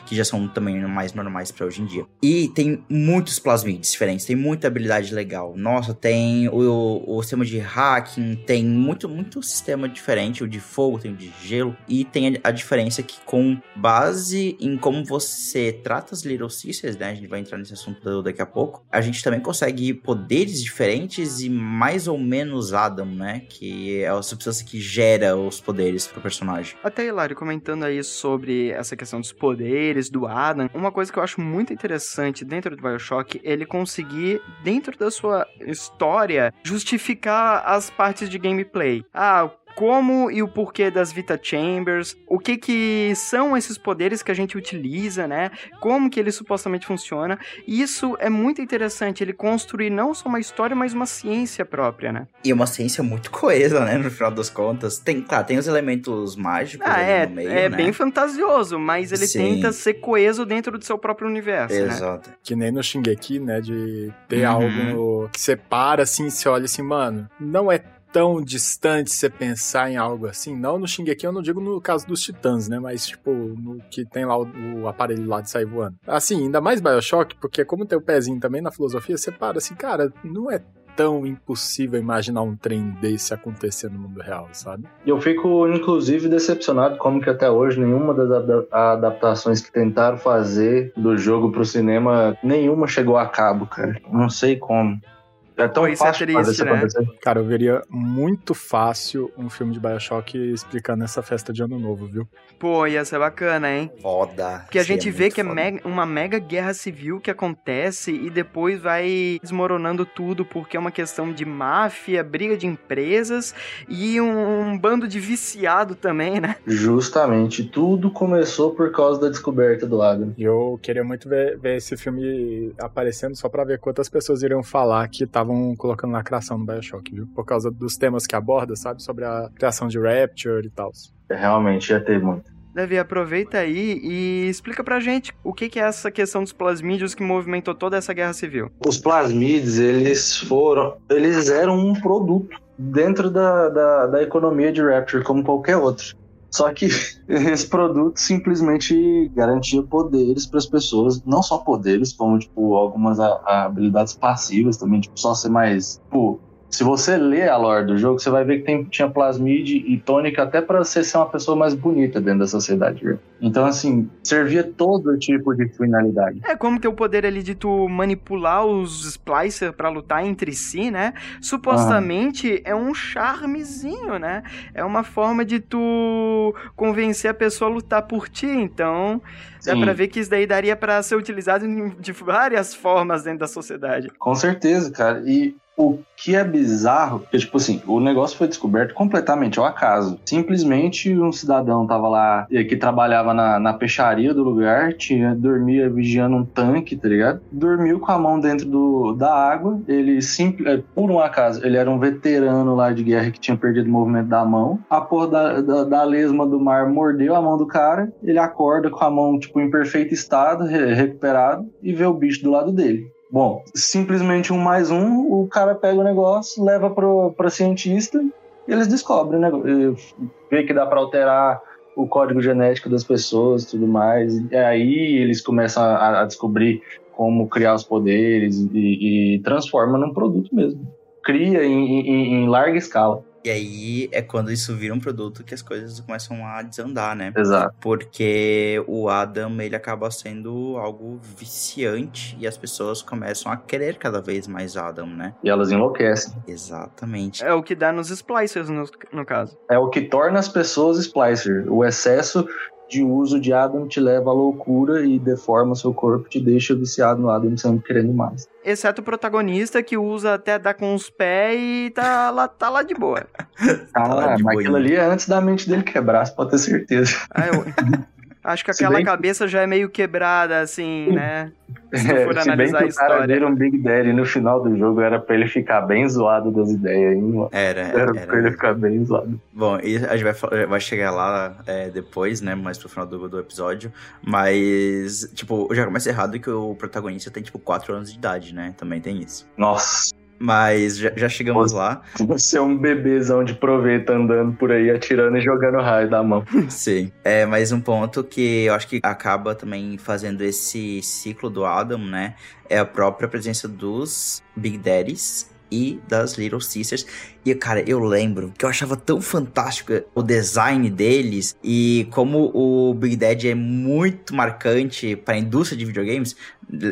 que já são também mais normais pra hoje em dia. E tem muitos plasmids diferentes, tem muita habilidade legal. Nossa, tem o, o sistema de hacking, tem muito, muito sistema diferente, o de fogo, tem o de gelo, e tem a, a diferença que com base em como você trata as Little Sisters, né, a gente vai entrar nesse assunto daqui a pouco, a gente também consegue poderes diferentes e mais ou menos Adam, né, que é a substância que gera os poderes pro personagem. Até Hilário comentando aí sobre essa questão dos poderes do Adam, uma coisa que eu acho muito interessante dentro do Bioshock, ele conseguir, dentro da sua história, justificar as partes de gameplay. Ah, como e o porquê das Vita Chambers, o que que são esses poderes que a gente utiliza, né? Como que ele supostamente funciona. E isso é muito interessante, ele construir não só uma história, mas uma ciência própria, né? E uma ciência muito coesa, né, no final das contas. Tem, claro, tem os elementos mágicos Ah, ali é, no meio, é né? bem fantasioso, mas ele Sim. tenta ser coeso dentro do seu próprio universo, né? Exato. Que nem no Shingeki, né? De ter Uhum. algo que você para assim, você olha assim, mano, não é tão distante você pensar em algo assim. Não no Shingeki, eu não digo no caso dos titãs, né? Mas, tipo, no que tem lá o, o aparelho lá de sair voando. Assim, ainda mais Bioshock, porque como tem o pezinho também na filosofia, você para assim, cara, não é tão impossível imaginar um trem desse acontecer no mundo real, sabe? Eu fico, inclusive, decepcionado como que até hoje nenhuma das ada- adaptações que tentaram fazer do jogo pro cinema, nenhuma chegou a cabo, cara. Não sei como. É tão Pô, isso é fácil fazer triste, né? Cara, eu veria muito fácil um filme de Bioshock explicando essa festa de ano novo, viu? Pô, ia ser bacana, hein? Foda. Porque a gente vê muito que é foda. mega- uma mega guerra civil que acontece e depois vai desmoronando tudo porque é uma questão de máfia, briga de empresas e um, um bando de viciado também, né? Justamente, tudo começou por causa da descoberta do Adam. E eu queria muito ver, ver esse filme aparecendo só pra ver quantas pessoas iriam falar que estavam colocando lacração no Bioshock, viu? Por causa dos temas que aborda, sabe? Sobre a criação de Rapture e tal. Realmente ia ter muito. Davi, aproveita aí e explica pra gente o que, que é essa questão dos plasmídios que movimentou toda essa guerra civil. Os plasmides, eles foram. Eles eram um produto dentro da, da, da economia de Rapture, como qualquer outro. Só que esse produto simplesmente garantia poderes para as pessoas, não só poderes, como tipo algumas habilidades passivas também, tipo só ser mais, tipo, se você lê a lore do jogo, você vai ver que tem, tinha plasmide e tônica até para você ser uma pessoa mais bonita dentro da sociedade. Então assim, servia todo tipo de finalidade. É como ter o poder ali de tu manipular os Splicer pra lutar entre si, né? Supostamente é um charmezinho, né? É uma forma de tu convencer a pessoa a lutar por ti. Então, dá Sim. pra ver que isso daí daria pra ser utilizado em- de várias formas dentro da sociedade. Com certeza, cara. E o que é bizarro, que tipo assim, o negócio foi descoberto completamente ao acaso. Simplesmente um cidadão tava lá, eh, que trabalhava na, na peixaria do lugar, tinha, dormia vigiando um tanque, tá ligado? Dormiu com a mão dentro do, da água. Ele, simple, eh, por um acaso, ele era um veterano lá de guerra que tinha perdido o movimento da mão. A porra da, da, da lesma do mar mordeu a mão do cara. Ele acorda com a mão, tipo, em perfeito estado, re- recuperado, e vê o bicho do lado dele. Bom, simplesmente um mais um, o cara pega o negócio, leva pro, pra cientista e eles descobrem, né? Vê que dá pra alterar o código genético das pessoas tudo mais. E aí eles começam a, a descobrir como criar os poderes e, e transforma num produto mesmo. Cria em, em- em larga escala. E aí é quando isso vira um produto que as coisas começam a desandar, né? Exato. Porque o Adam, ele acaba sendo algo viciante e as pessoas começam a querer cada vez mais Adam, né? E elas enlouquecem. Exatamente. É o que dá nos Splicers, no, no caso. É o que torna as pessoas Splicer. O excesso de uso de Adam te leva à loucura e deforma seu corpo, te deixa viciado no Adam, sempre querendo mais. Exceto o protagonista que usa até dar com os pés e tá lá, tá lá de boa. Ah, lá de mas boinha. aquilo ali é antes da mente dele quebrar, você pode ter certeza. Ah, eu- Acho que aquela bem cabeça já é meio quebrada, assim, né? Se tu for É, se bem analisar que a o cara história. vira um Big Daddy no final do jogo, era pra ele ficar bem zoado das ideias, hein, mano? Era, Era pra ele era. ficar bem zoado. Bom, e a gente vai, vai chegar lá é, depois, né? Mais pro final do, do episódio. Mas, tipo, já começa errado que o protagonista tem, tipo, 4 anos de idade, né? Também tem isso. Nossa, Mas já, já chegamos lá. você é um bebezão de proveta andando por aí, atirando e jogando raio da mão. Sim. É, mais um ponto que eu acho que acaba também fazendo esse ciclo do Adam, né? É a própria presença dos Big Daddies e das Little Sisters. E, cara, eu lembro que eu achava tão fantástico o design deles e como o Big Daddy é muito marcante para a indústria de videogames.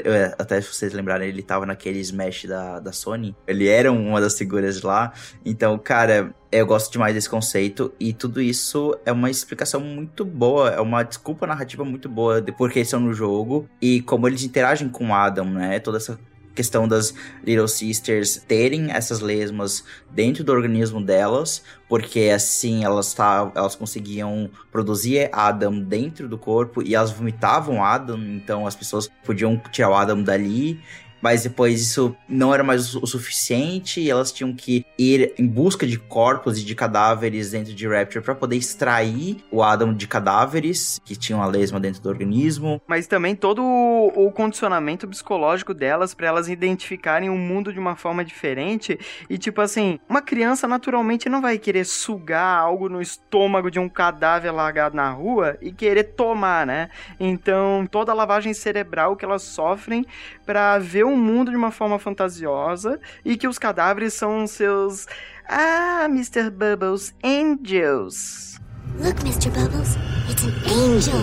É, Até se vocês lembrarem, ele tava naquele Smash da, da Sony. Ele era uma das figuras lá. Então, cara, eu gosto demais desse conceito e tudo isso é uma explicação muito boa, é uma desculpa narrativa muito boa de por que estão no jogo e como eles interagem com o Adam, né? Toda essa questão das Little Sisters terem essas lesmas dentro do organismo delas, porque assim elas tá, elas conseguiam produzir Adam dentro do corpo e elas vomitavam Adam, então as pessoas podiam tirar o Adam dali mas depois isso não era mais o suficiente e elas tinham que ir em busca de corpos e de cadáveres dentro de Rapture para poder extrair o Adam de cadáveres que tinham a lesma dentro do organismo. Mas também todo o condicionamento psicológico delas pra elas identificarem o mundo de uma forma diferente. E tipo assim, uma criança naturalmente não vai querer sugar algo no estômago de um cadáver largado na rua e querer tomar, né? Então, toda a lavagem cerebral que elas sofrem pra ver o mundo de uma forma fantasiosa e que os cadáveres são seus ah, Mr. Bubbles, angels. Look, Mr. Bubbles, it's an angel.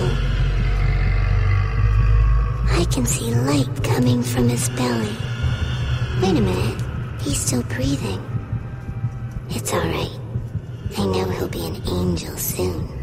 I can see light coming from his belly. Wait a minute. He's still breathing. It's alright. I know he'll be an angel soon.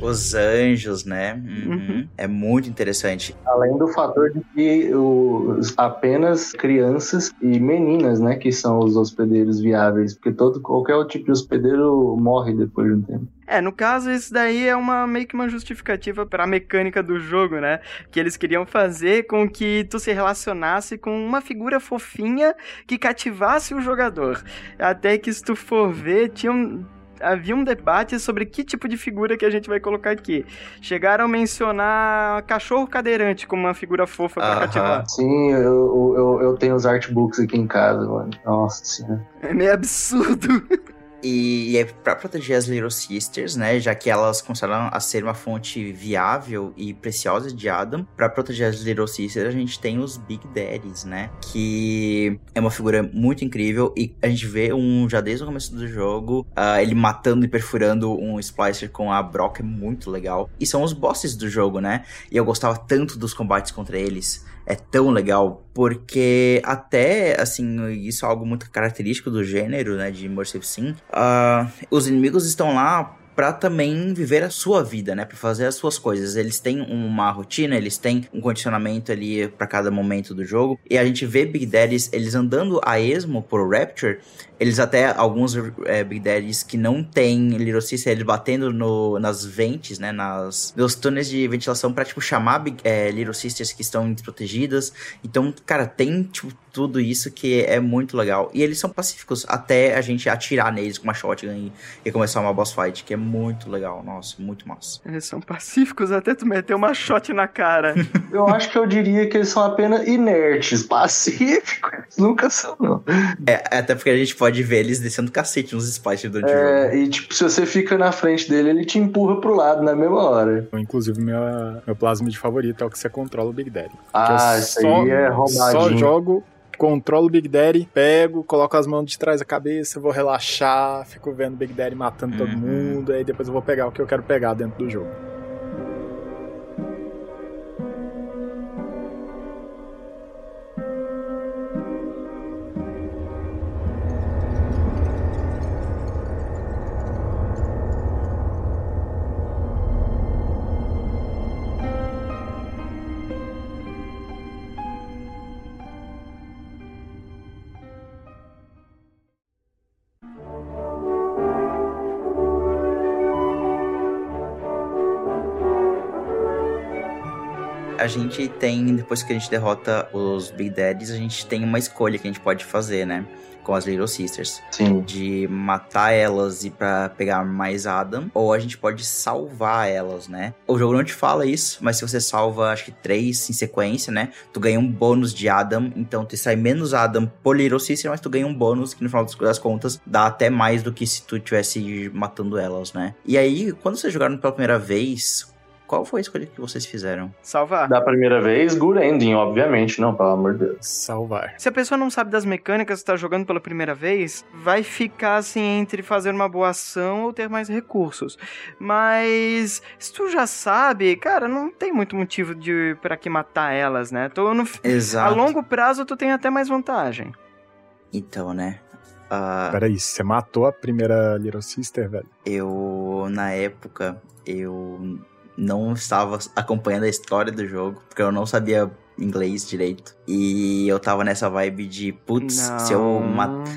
Os anjos, né? Uhum. É muito interessante. Além do fator de que os, apenas crianças e meninas, né, que são os hospedeiros viáveis, porque todo qualquer outro tipo de hospedeiro morre depois de um tempo. É, no caso, isso daí é uma meio que uma justificativa para a mecânica do jogo, né? Que eles queriam fazer com que tu se relacionasse com uma figura fofinha que cativasse o jogador. Até que se tu for ver, tinha um havia um debate sobre que tipo de figura que a gente vai colocar aqui. Chegaram a mencionar cachorro cadeirante como uma figura fofa pra Aham. cativar. Sim, eu, eu, eu tenho os artbooks aqui em casa, mano. Nossa senhora. É meio absurdo. E é pra proteger as Little Sisters, né? Já que elas começaram a ser uma fonte viável e preciosa de Adam. Pra proteger as Little Sisters, a gente tem os Big Daddies, né? Que é uma figura muito incrível. E a gente vê um já desde o começo do jogo, ah, ele matando e perfurando um Splicer com a Brock é muito legal. E são os bosses do jogo, né? E eu gostava tanto dos combates contra eles. É tão legal, porque até, assim, isso é algo muito característico do gênero, né, de Immersive Sim. Ah, os inimigos estão lá pra também viver a sua vida, né, Pra fazer as suas coisas. Eles têm uma rotina, eles têm um condicionamento ali pra cada momento do jogo. E a gente vê Big Daddies, eles andando a esmo por Rapture, eles até, alguns é, Big Daddies que não tem Little eles batendo no, nas ventes, né, nas, nos túneis de ventilação pra, tipo, chamar é, Little Sisters que estão desprotegidas. Então, cara, tem, tipo, tudo isso que é muito legal. E eles são pacíficos até a gente atirar neles com uma shotgun e, e começar uma boss fight, que é muito legal. Nossa, muito massa. Eles são pacíficos até tu meter uma shot na cara. Eu acho que eu diria que eles são apenas inertes, pacíficos. Eles nunca são, não. É, até porque a gente pode ver eles descendo cacete nos splices durante o jogo. É, e tipo, se você fica na frente dele, ele te empurra pro lado na mesma hora. Inclusive, meu, meu plasmid favorito é o que você controla o Big Daddy. Ah, isso aí é roubadinho. Só jogo, controlo o Big Daddy, pego, coloco as mãos de trás da cabeça, vou relaxar, fico vendo o Big Daddy matando todo Uhum. mundo, aí depois eu vou pegar o que eu quero pegar dentro do jogo. A gente tem, depois que a gente derrota os Big Daddies, a gente tem uma escolha que a gente pode fazer, né? Com as Little Sisters. Sim. De matar elas e pra pegar mais Adam. Ou a gente pode salvar elas, né? O jogo não te fala isso, mas se você salva, acho que três em sequência, né? Tu ganha um bônus de Adam. Então tu sai menos Adam por Little Sister, mas tu ganha um bônus que no final das- das contas dá até mais do que se tu tivesse matando elas, né? E aí, quando vocês jogaram pela primeira vez, qual foi a escolha que vocês fizeram? Salvar. Da primeira vez, good ending, obviamente, não, pelo amor de Deus. Salvar. Se a pessoa não sabe das mecânicas e tá jogando pela primeira vez, vai ficar assim entre fazer uma boa ação ou ter mais recursos. Mas se tu já sabe, cara, não tem muito motivo de para que matar elas, né? Tu, no, a Exato. longo prazo tu tem até mais vantagem. Então, né? Ah, Peraí, você matou a primeira Little Sister, velho? eu, na época, eu não estava acompanhando a história do jogo, porque eu não sabia inglês direito. E eu tava nessa vibe de, putz, se eu,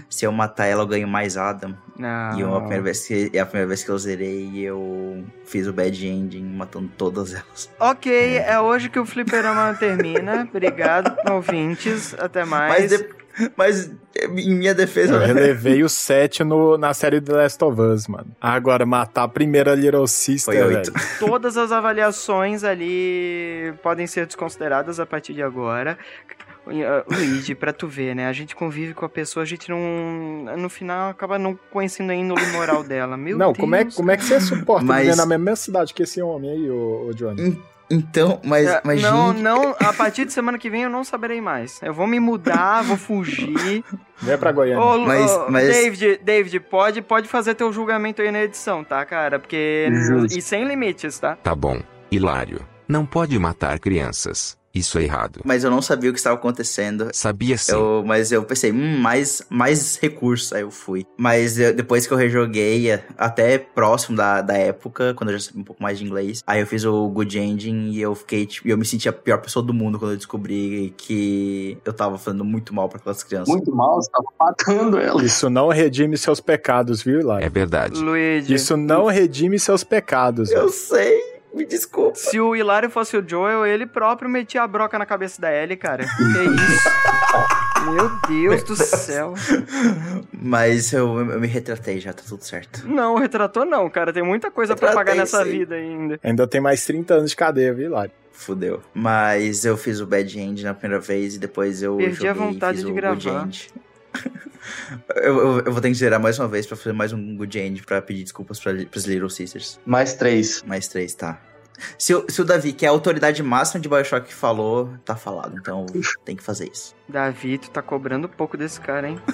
se eu matar ela, eu ganho mais Adam. Não. E eu, a, primeira vez que, e a primeira vez que eu zerei, eu fiz o bad ending, matando todas elas. Ok, é hoje que o fliperama termina. Obrigado, ouvintes. Até mais. Mas, de- mas em minha defesa, Eu relevei o 7 no, na série The Last of Us, mano. Agora, matar a primeira Little Sister, Foi oito. velho. Todas as avaliações ali podem ser desconsideradas a partir de agora. Uh, Luigi, pra tu ver, né? A gente convive com a pessoa, a gente não. No final acaba não conhecendo a índole moral dela. Meu Não, Deus. como é, como é que você suporta Mas- viver na mesma cidade que esse homem aí, ô, ô Johnny? Então, mas, É, mas não, gente, não, a partir de semana que vem eu não saberei mais. Eu vou me mudar, vou fugir. Vem pra Goiânia. Ô, Mas- ô, mas- David, David, pode, pode fazer teu julgamento aí na edição, tá, cara? Porque. Justo. E sem limites, tá? Tá bom. Hilário. Não pode matar crianças. Isso é errado. Mas eu não sabia o que estava acontecendo. Sabia sim. Eu, mas eu pensei, hum, mais, mais recursos. Aí eu fui. Mas eu- depois que eu rejoguei, é, até próximo da, da época, quando eu já sabia um pouco mais de inglês, aí eu fiz o Good Ending e eu fiquei, tipo, e eu me senti a pior pessoa do mundo quando eu descobri que eu tava fazendo muito mal pra aquelas crianças. Muito mal, você tava matando ela. Isso não redime seus pecados, viu, Hilário? É verdade. Luigi, Isso não redime seus pecados. Eu velho. sei, me desculpa. se o Hilário fosse o Joel, ele próprio metia a broca na cabeça da Ellie, cara. Que isso? Meu Deus do céu. Mas eu, eu me retratei já, tá tudo certo. Não, retratou não, cara. Tem muita coisa pra Retratei, pagar nessa sim. vida ainda. Ainda tem mais 30 anos de cadeia, viu, Hilário? Fudeu. Mas eu fiz o Bad End na primeira vez e depois eu Perdi joguei a vontade fiz de gravar. Eu, eu, eu vou ter que zerar mais uma vez pra fazer mais um Good End pra pedir desculpas pra, pras Little Sisters. Mais três. Mais três, tá. Se, o- se o Davi, que é a autoridade máxima de Bioshock, falou, tá falado. Então tem que fazer isso. Davi, tu tá cobrando pouco desse cara, hein?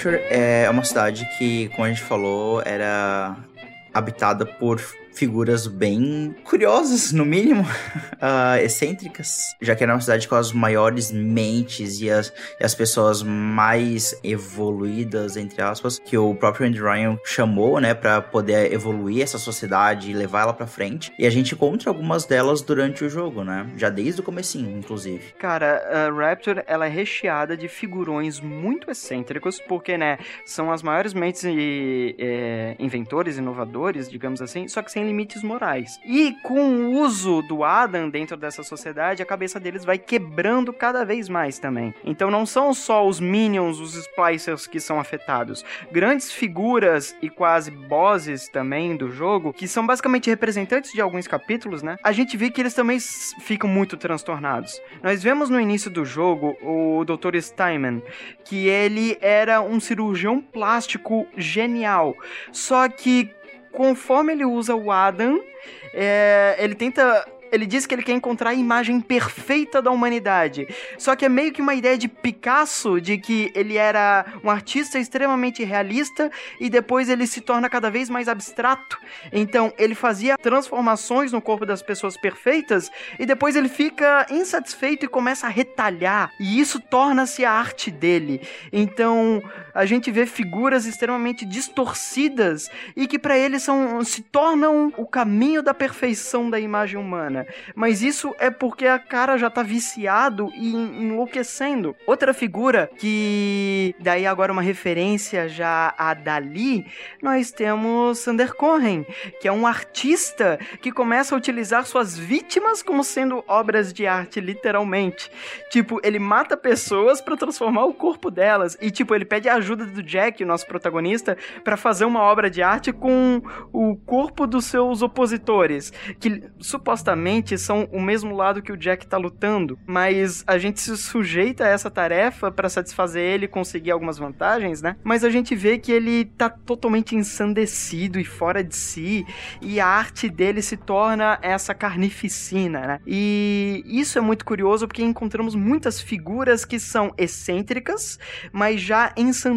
Rapture é uma cidade que, como a gente falou, era habitada por figuras bem curiosas, no mínimo, ah, excêntricas, já que era uma cidade com as maiores mentes e as, e as pessoas mais evoluídas, entre aspas, que o próprio Andy Ryan chamou, né, para poder evoluir essa sociedade e levar ela pra frente. E a gente encontra algumas delas durante o jogo, né, já desde o comecinho, inclusive. Cara, a Rapture, ela é recheada de figurões muito excêntricos, porque, né, são as maiores mentes e é, inventores, inovadores, digamos assim, só que sem limites morais. E com o uso do Adam dentro dessa sociedade, a cabeça deles vai quebrando cada vez mais também. Então não são só os Minions, os Splicers que são afetados. Grandes figuras e quase bosses também do jogo, que são basicamente representantes de alguns capítulos, né? A gente vê que eles também ficam muito transtornados. Nós vemos no início do jogo o Dr. Steinman, que ele era um cirurgião plástico genial. Só que conforme ele usa o Adam, é, ele tenta. Ele diz que ele quer encontrar a imagem perfeita da humanidade. Só que é meio que uma ideia de Picasso, de que ele era um artista extremamente realista e depois ele se torna cada vez mais abstrato. Então, ele fazia transformações no corpo das pessoas perfeitas e depois ele fica insatisfeito e começa a retalhar. E isso torna-se a arte dele. Então, a gente vê figuras extremamente distorcidas e que para ele são se tornam o caminho da perfeição da imagem humana. Mas isso é porque a cara já tá viciado e en- enlouquecendo. Outra figura que daí agora uma referência já a Dali, nós temos Sander Cohen, que é um artista que começa a utilizar suas vítimas como sendo obras de arte literalmente. Tipo, ele mata pessoas pra transformar o corpo delas e tipo, ele pede a ajuda do Jack, o nosso protagonista, pra fazer uma obra de arte com o corpo dos seus opositores, que supostamente são o mesmo lado que o Jack tá lutando, mas a gente se sujeita a essa tarefa pra satisfazer ele e conseguir algumas vantagens, né? Mas a gente vê que ele tá totalmente ensandecido e fora de si, e a arte dele se torna essa carnificina, né? E isso é muito curioso porque encontramos muitas figuras que são excêntricas, mas já ensandecidas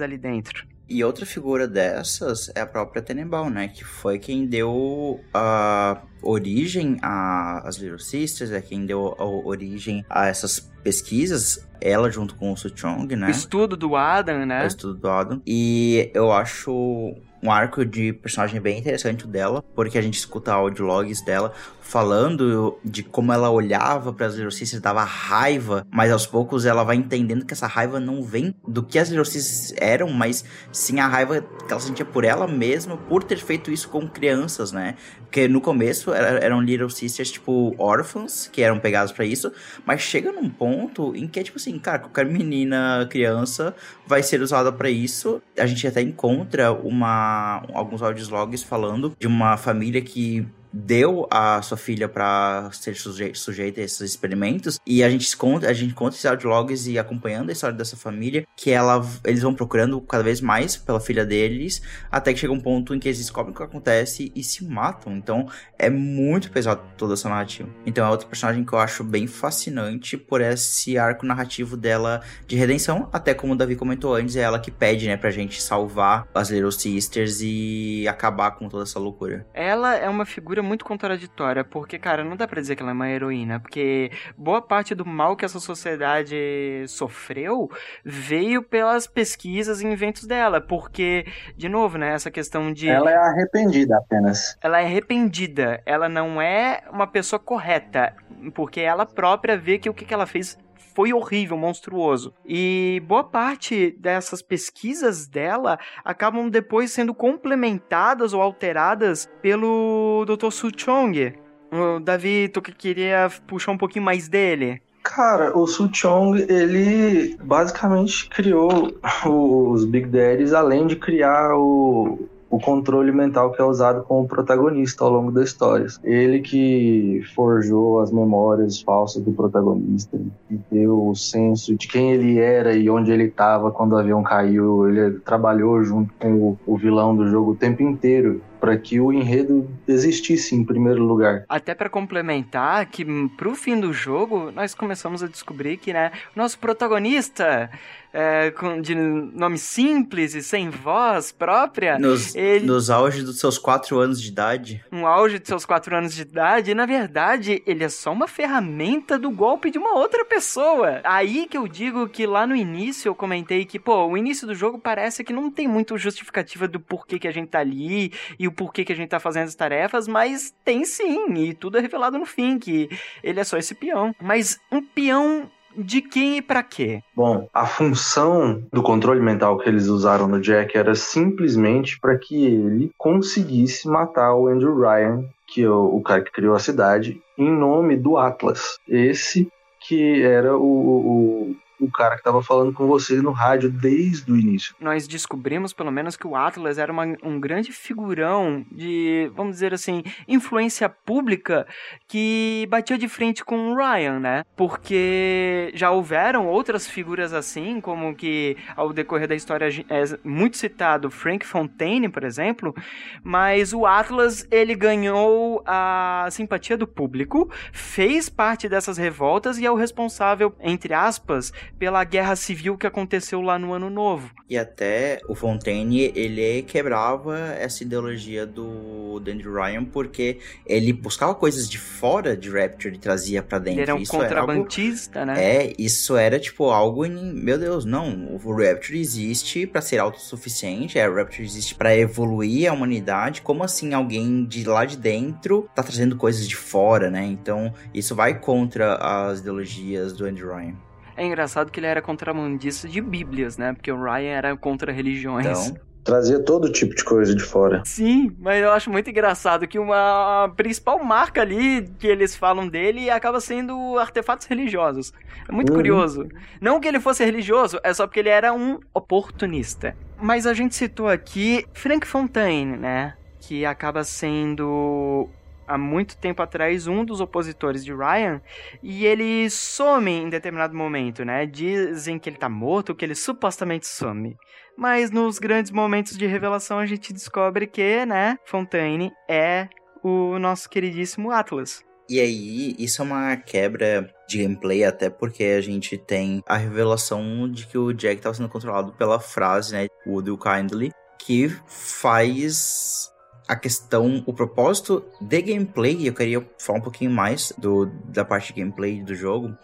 ali dentro. E outra figura dessas é a própria Tenenbaum, né? Que foi quem deu a origem às Little Sisters, é quem deu a origem a essas pesquisas. Ela junto com o Suchong, né? O estudo do Adam, o né? estudo do Adam. E eu acho um arco de personagem bem interessante o dela, porque a gente escuta audiologs dela falando de como ela olhava para as Sisters, dava raiva, mas aos poucos ela vai entendendo que essa raiva não vem do que as Sisters eram, mas sim a raiva que ela sentia por ela mesma, por ter feito isso com crianças, né? Porque no começo era- eram Little Sisters, tipo, órfãos, que eram pegados para isso, mas chega num ponto em que é tipo assim, cara, qualquer menina, criança vai ser usada para isso. A gente até encontra uma alguns audiologs falando de uma família que deu a sua filha para ser suje sujeita a esses experimentos e a gente conta, a gente conta esses audiologs e acompanhando a história dessa família que ela, eles vão procurando cada vez mais pela filha deles até que chega um ponto em que eles descobrem o que acontece e se matam. Então é muito pesado toda essa narrativa. Então é outro personagem que eu acho bem fascinante por esse arco narrativo dela de redenção, até como o Davi comentou antes, é ela que pede, né, pra gente salvar as Little Sisters e acabar com toda essa loucura. Ela é uma figura muito contraditória, porque, cara, não dá pra dizer que ela é uma heroína, porque boa parte do mal que essa sociedade sofreu veio pelas pesquisas e inventos dela, porque, de novo, né, essa questão de... Ela é arrependida apenas. Ela é arrependida, ela não é uma pessoa correta, porque ela própria vê que o que ela fez foi horrível, monstruoso. E boa parte dessas pesquisas dela acabam depois sendo complementadas ou alteradas pelo Dr. Su Chong. O Davi, tu que queria puxar um pouquinho mais dele? Cara, o Su Chong, ele basicamente criou os Big Daddies, além de criar o, o controle mental que é usado com o protagonista ao longo da história. Ele que forjou as memórias falsas do protagonista, e deu o senso de quem ele era e onde ele estava quando o avião caiu. Ele trabalhou junto com o, o vilão do jogo o tempo inteiro para que o enredo existisse em primeiro lugar. Até para complementar que hum, pro fim do jogo nós começamos a descobrir que, né, nosso protagonista é, com, de nome simples e sem voz própria, Nos, ele nos auges dos seus quatro anos de idade. um auge de seus quatro anos de idade, e na verdade ele é só uma ferramenta do golpe de uma outra pessoa. Aí que eu digo que lá no início eu comentei que, pô, o início do jogo parece que não tem muito justificativa do porquê que a gente tá ali e o porquê que a gente tá fazendo as tarefas, mas tem sim, e tudo é revelado no fim, que ele é só esse peão. Mas um peão de quem e pra quê? Bom, a função do controle mental que eles usaram no Jack era simplesmente para que ele conseguisse matar o Andrew Ryan, que é o, o cara que criou a cidade, em nome do Atlas. Esse que era o, o, o cara que estava falando com você no rádio desde o início. nós descobrimos pelo menos que o Atlas era uma- um grande figurão de, vamos dizer assim, influência pública que batia de frente com o Ryan, né? Porque já houveram outras figuras assim, como que ao decorrer da história é muito citado Frank Fontaine, por exemplo, mas o Atlas ele ganhou a simpatia do público, fez parte dessas revoltas e é o responsável, entre aspas, pela guerra civil que aconteceu lá no Ano Novo. E até o Fontaine, ele quebrava essa ideologia do Andrew Ryan, porque ele buscava coisas de fora de Rapture e trazia pra dentro. Ele era um Isso algo- contrabandista, né? É, isso era tipo algo em, meu Deus, não, o Rapture existe pra ser autossuficiente, é, o Rapture existe pra evoluir a humanidade. Como assim alguém de lá de dentro tá trazendo coisas de fora, né? Então, isso vai contra as ideologias do Andrew Ryan. É engraçado que ele era contrabandista de bíblias, né? Porque o Ryan era contra religiões. Então, Trazia todo tipo de coisa de fora. Sim, mas eu acho muito engraçado que uma principal marca ali que eles falam dele acaba sendo artefatos religiosos. É muito Uhum. curioso. Não que ele fosse religioso, é só porque ele era um oportunista. Mas a gente citou aqui Frank Fontaine, né? Que acaba sendo há muito tempo atrás um dos opositores de Ryan e ele some em determinado momento, né? Dizem que ele tá morto, que ele supostamente some. Mas nos grandes momentos de revelação a gente descobre que, né, Fontaine é o nosso queridíssimo Atlas. E aí, isso é uma quebra de gameplay, até porque a gente tem a revelação de que o Jack estava sendo controlado pela frase, né? Would you kindly? Que faz a questão, o propósito de gameplay, eu queria falar um pouquinho mais do, da parte de gameplay do jogo,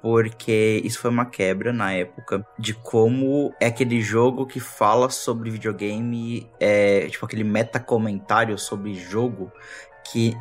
porque isso foi uma quebra na época de como é aquele jogo que fala sobre videogame, é tipo aquele meta comentário sobre jogo que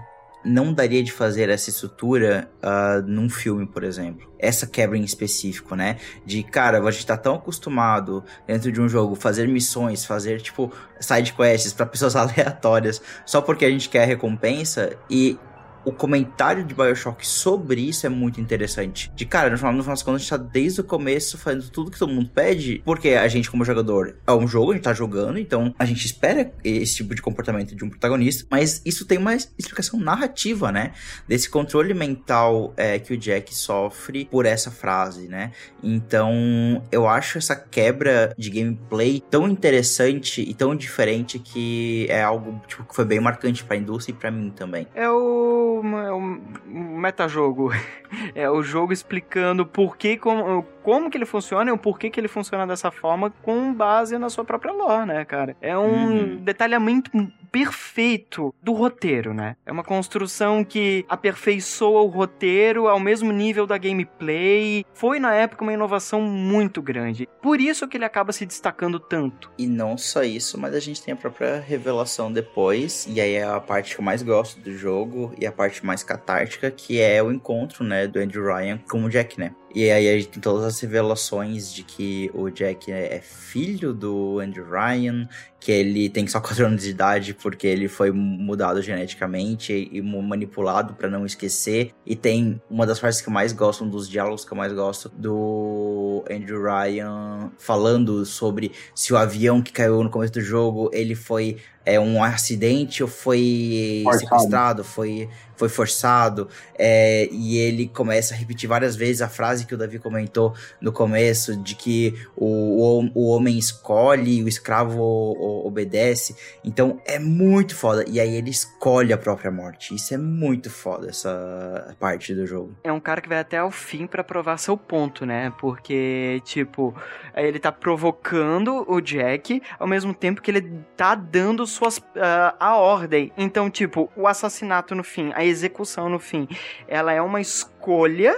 não daria de fazer essa estrutura ah, num filme, por exemplo. Essa quebra em específico, né? De, cara, a gente tá tão acostumado dentro de um jogo fazer missões, fazer, tipo, side quests pra pessoas aleatórias, só porque a gente quer recompensa e o comentário de Bioshock sobre isso é muito interessante. De cara, no final, no final das contas, a gente tá desde o começo fazendo tudo que todo mundo pede, porque a gente, como jogador, é um jogo, a gente tá jogando, então a gente espera esse tipo de comportamento de um protagonista, mas isso tem uma explicação narrativa, né? Desse controle mental é, que o Jack sofre por essa frase, né? Então, eu acho essa quebra de gameplay tão interessante e tão diferente que é algo tipo, que foi bem marcante pra indústria e pra mim também. É o, é o metajogo. É o jogo explicando por que, como, como que ele funciona e o porquê que ele funciona dessa forma com base na sua própria lore, né, cara? É um Uhum. detalhamento perfeito do roteiro, né? É uma construção que aperfeiçoa o roteiro ao mesmo nível da gameplay. Foi na época uma inovação muito grande. Por isso que ele acaba se destacando tanto. E não só isso, mas a gente tem a própria revelação depois, e aí é a parte que eu mais gosto do jogo e a parte mais catártica, que é o encontro, né, do Andrew Ryan com o Jack, né? E aí a gente tem todas as revelações de que o Jack é filho do Andrew Ryan, que ele tem só 4 anos de idade porque ele foi mudado geneticamente e manipulado pra não esquecer. E tem uma das partes que eu mais gosto, um dos diálogos que eu mais gosto, do Andrew Ryan falando sobre se o avião que caiu no começo do jogo, ele foi é, um acidente ou foi Forçado. sequestrado, foi, foi forçado. É, e ele começa a repetir várias vezes a frase que o Davi comentou no começo, de que o, o, o homem escolhe, o escravo obedece. Então é muito foda. E aí ele escolhe a própria morte. Isso é muito foda, essa parte do jogo. é um cara que vai até o fim pra provar seu ponto, né? Porque, tipo, ele tá provocando o Jack ao mesmo tempo que ele tá dando suas ah, a ordem. Então, tipo, o assassinato no fim, a execução no fim, ela é uma escolha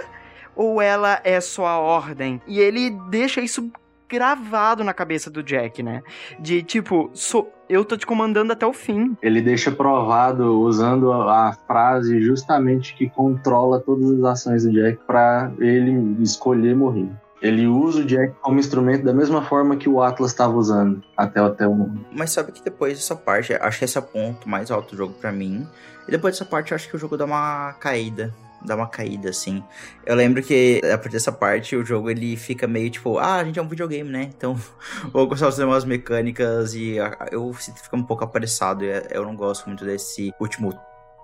ou ela é só a ordem? E ele deixa isso gravado na cabeça do Jack, né? De tipo, sou eu tô te comandando até o fim. Ele deixa provado usando a, a frase justamente que controla todas as ações do Jack pra ele escolher morrer. Ele usa o Jack como instrumento da mesma forma que o Atlas estava usando até, até o momento. Mas sabe que depois dessa parte, acho que esse é o ponto mais alto do jogo pra mim. E depois dessa parte, eu acho que o jogo dá uma caída. Dá uma caída, assim. Eu lembro que a partir dessa parte, o jogo ele fica meio tipo, ah, a gente é um videogame, né? Então, vou gostar de fazer umas mecânicas e ah, eu sinto fica um pouco apressado. e Eu não gosto muito desse último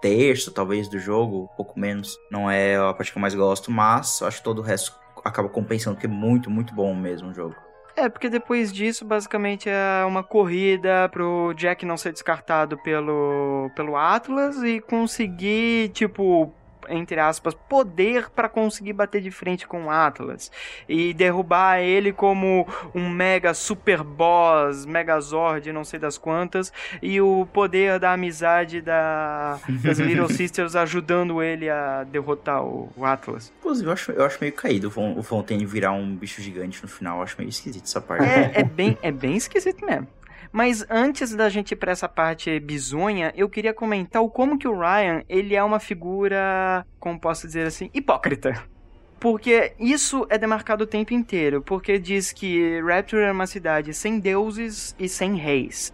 terço, talvez, do jogo, um pouco menos. Não é a parte que eu mais gosto, mas eu acho que todo o resto acaba compensando, porque é muito, muito bom mesmo o jogo. É, porque depois disso, basicamente, é uma corrida pro Jack não ser descartado pelo, pelo Atlas e conseguir, tipo, entre aspas, poder pra conseguir bater de frente com o Atlas e derrubar ele como um mega super boss, megazord, não sei das quantas, e o poder da amizade da, das Little Sisters ajudando ele a derrotar o, o Atlas. Inclusive, eu acho, eu acho meio caído o Fontaine virar um bicho gigante no final. Eu acho meio esquisito essa parte. É, é bem, é bem esquisito mesmo. Mas antes da gente ir pra essa parte bizonha, eu queria comentar o como que o Ryan, ele é uma figura, como posso dizer assim, hipócrita. Porque isso é demarcado o tempo inteiro, porque diz que Rapture é uma cidade sem deuses e sem reis.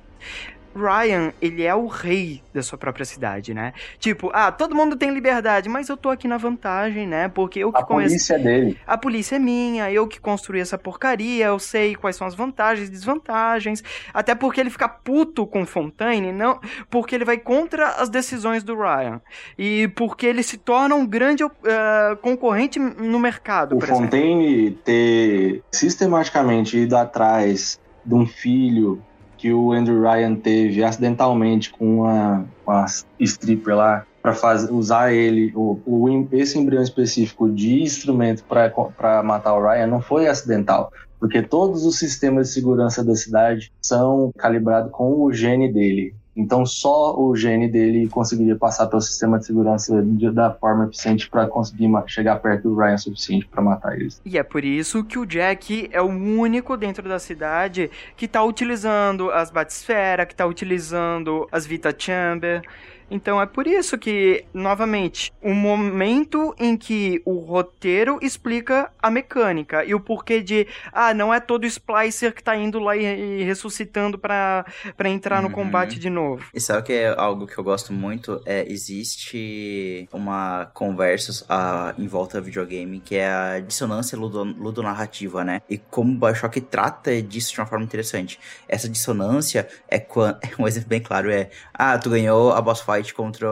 Ryan, ele é o rei da sua própria cidade, né? Tipo, ah, todo mundo tem liberdade, mas eu tô aqui na vantagem, né? Porque eu que A polícia é dele. a polícia é minha, eu que construí essa porcaria, eu sei quais são as vantagens e desvantagens. Até porque ele fica puto com Fontaine, não, porque ele vai contra as decisões do Ryan. E porque ele se torna um grande eh, concorrente no mercado, O por exemplo. Fontaine ter sistematicamente ido atrás de um filho que o Andrew Ryan teve acidentalmente com uma, uma stripper lá para usar ele, o, o esse embrião específico de instrumento para matar o Ryan não foi acidental, porque todos os sistemas de segurança da cidade são calibrados com o gene dele. Então só o gene dele conseguiria passar pelo sistema de segurança da forma eficiente para conseguir chegar perto do Ryan o suficiente para matar eles. E é por isso que o Jack é o único dentro da cidade que tá utilizando as batisfera, que tá utilizando as Vita Chamber. Então é por isso que, novamente, o momento em que o roteiro explica a mecânica e o porquê de, ah, não é todo splicer que tá indo lá e, e ressuscitando pra, pra entrar no Uhum. combate de novo. E sabe que é algo que eu gosto muito? É, existe uma conversa ah, em volta do videogame que é a dissonância ludo- ludonarrativa, né? E como o Bioshock trata disso de uma forma interessante. Essa dissonância é quando. Um exemplo bem claro é: ah, tu ganhou a boss fight contra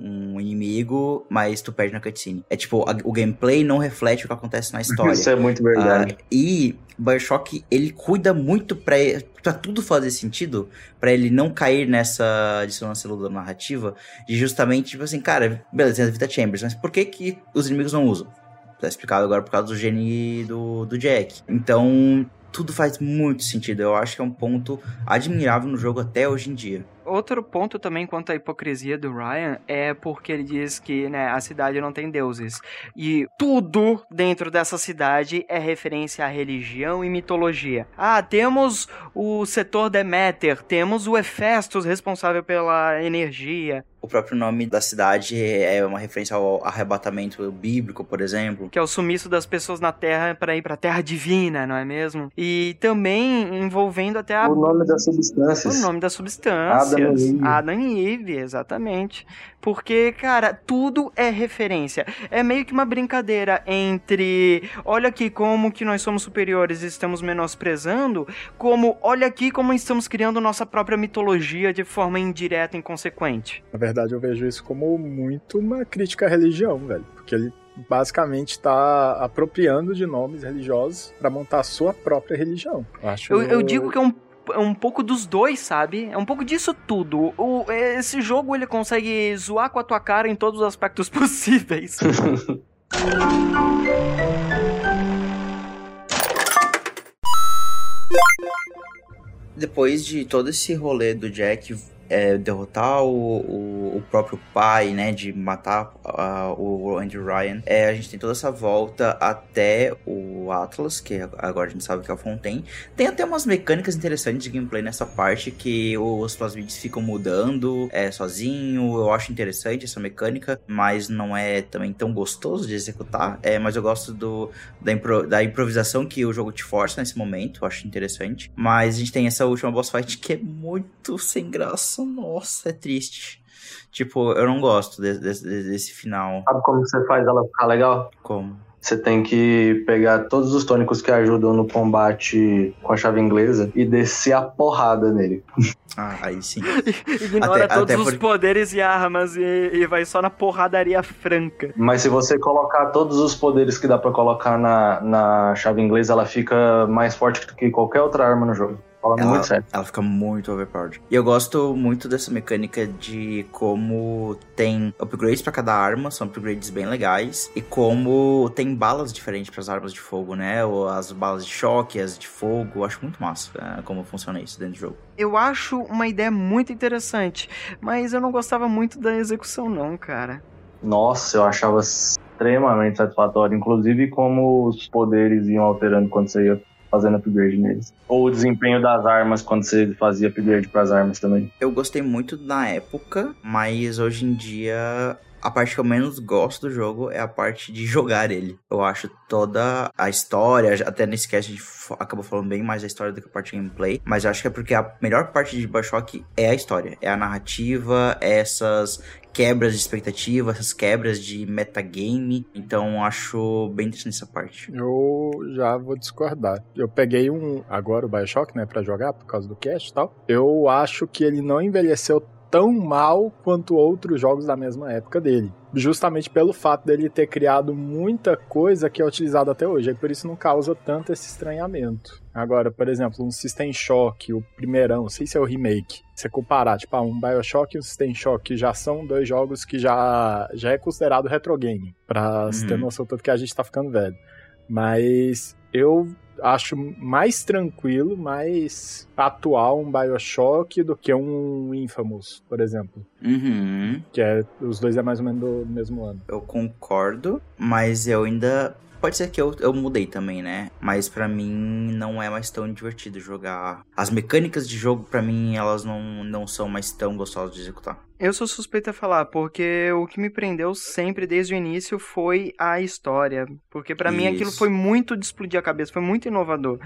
um inimigo, mas tu perde na cutscene. É tipo, a- o gameplay não reflete o que acontece na história. Isso é muito verdade. Ah, e Bioshock, ele cuida muito pra, pra tudo fazer sentido, pra ele não cair nessa dissonância narrativa, de justamente, tipo assim, cara, beleza, tem as Vita Chambers, mas por que que os inimigos não usam? Tá explicado agora por causa do gene do, do Jack. Então, tudo faz muito sentido. Eu acho que é um ponto admirável no jogo até hoje em dia. Outro ponto também quanto à hipocrisia do Ryan é porque ele diz que né, a cidade não tem deuses. E tudo dentro dessa cidade é referência à religião e mitologia. Ah, temos o setor Deméter, temos o Hefestos responsável pela energia, O próprio nome da cidade é uma referência ao arrebatamento bíblico, por exemplo. que é o sumiço das pessoas na Terra para ir para a Terra Divina, não é mesmo? E também envolvendo até a O nome das O substâncias. nome das substâncias. Adam e Eve. Adam e Eve, exatamente. Porque, cara, tudo é referência. É meio que uma brincadeira entre olha aqui como que nós somos superiores e estamos menosprezando, como olha aqui como estamos criando nossa própria mitologia de forma indireta e inconsequente. Na verdade, eu vejo isso como muito uma crítica à religião, velho. Porque ele basicamente tá apropriando de nomes religiosos pra montar a sua própria religião. Eu acho. Eu, eu digo que é um, é um pouco dos dois, sabe? É um pouco disso tudo. O, esse jogo ele consegue zoar com a tua cara em todos os aspectos possíveis. Depois de todo esse rolê do Jack é, derrotar o, o, o próprio pai, né, de matar ah, o Andrew Ryan, é, a gente tem toda essa volta até o Atlas, que agora a gente sabe que é o Fontaine. Tem até umas mecânicas interessantes de gameplay nessa parte, que os plasmids ficam mudando é, sozinho, eu acho interessante essa mecânica, mas não é também tão gostoso de executar, é, mas eu gosto do, da, impro- da improvisação que o jogo te força nesse momento, eu acho interessante. Mas a gente tem essa última boss fight que é muito sem graça, nossa, é triste. Tipo, eu não gosto de- de- de- desse final. Sabe como você faz ela ficar legal? Como? Você tem que pegar todos os tônicos que ajudam no combate com a chave inglesa e descer a porrada nele. Ah, aí sim. Ignora Até- todos até os porque- poderes e armas e, e vai só na porradaria franca. Mas se você colocar todos os poderes que dá pra colocar na, na chave inglesa, ela fica mais forte do que qualquer outra arma no jogo. Falando Ela, muito sério. ela fica muito overpowered. E eu gosto muito dessa mecânica de como tem upgrades pra cada arma, são upgrades bem legais. E como tem balas diferentes pras armas de fogo, né? Ou as balas de choque, as de fogo. Eu acho muito massa é, como funciona isso dentro do jogo. Eu acho uma ideia muito interessante, mas eu não gostava muito da execução não, cara. Nossa, eu achava extremamente satisfatório. Inclusive como os poderes iam alterando quando você ia fazendo upgrade neles. Ou o desempenho das armas quando você fazia upgrade pras armas também. Eu gostei muito na época, mas hoje em dia a parte que eu menos gosto do jogo é a parte de jogar ele. Eu acho toda a história, até nesse cast a gente acabou falando bem mais da história do que a parte de gameplay, mas eu acho que é porque a melhor parte de Bioshock é a história, é a narrativa, é essas quebras de expectativa, essas quebras de metagame, então acho bem interessante essa parte. Eu já vou discordar. Eu peguei um agora o BioShock, né, Pra jogar por causa do cast e tal. Eu acho que ele não envelheceu tão mal quanto outros jogos da mesma época dele. Justamente pelo fato dele ter criado muita coisa que é utilizada até hoje. E por isso não causa tanto esse estranhamento. Agora, por exemplo, um System Shock, o primeirão, não sei se é o remake. Você comparar, tipo, ah, um Bioshock e um System Shock, já são dois jogos que já, já é considerado retro game. Pra se ter Uhum. noção tanto que a gente tá ficando velho. Mas eu acho mais tranquilo, mais atual um Bioshock do que um Infamous, por exemplo. Uhum. Que é, os dois é mais ou menos do mesmo ano. Eu concordo, mas eu ainda pode ser que eu, eu mudei também, né? Mas pra mim não é mais tão divertido jogar. As mecânicas de jogo, pra mim, elas não, não são mais tão gostosas de executar. Eu sou suspeita a falar, porque o que me prendeu sempre desde o início foi a história. Porque pra mim aquilo foi muito de explodir a cabeça, foi muito inovador.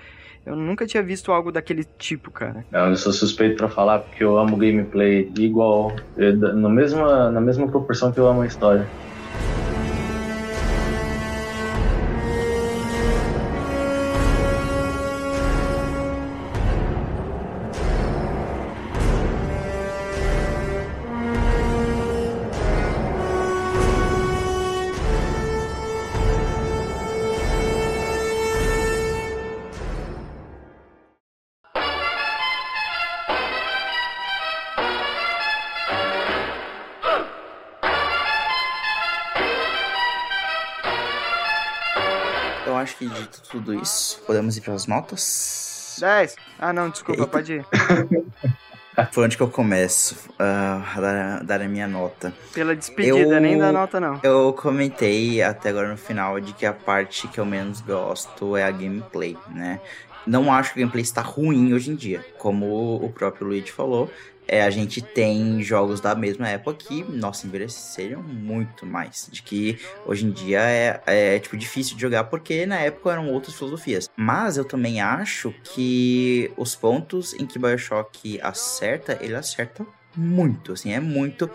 Eu nunca tinha visto algo daquele tipo, cara. Não, eu sou suspeito pra falar porque eu amo gameplay igual, no mesma, na mesma proporção que eu amo a história. Podemos ir pras notas? 10. Ah, não, desculpa, Eita. pode ir. Por onde que eu começo ah, a dar, dar a minha nota? Pela despedida, Eu- nem dá nota não. Eu comentei até agora no final de que a parte que eu menos gosto é a gameplay, né? Não acho que a gameplay está ruim hoje em dia. Como o próprio Luigi falou, é, a gente tem jogos da mesma época que, nossa, envelheceram muito mais. De que hoje em dia é, é, tipo, difícil de jogar porque na época eram outras filosofias. Mas eu também acho que os pontos em que Bioshock acerta, ele acerta muito, assim, é muito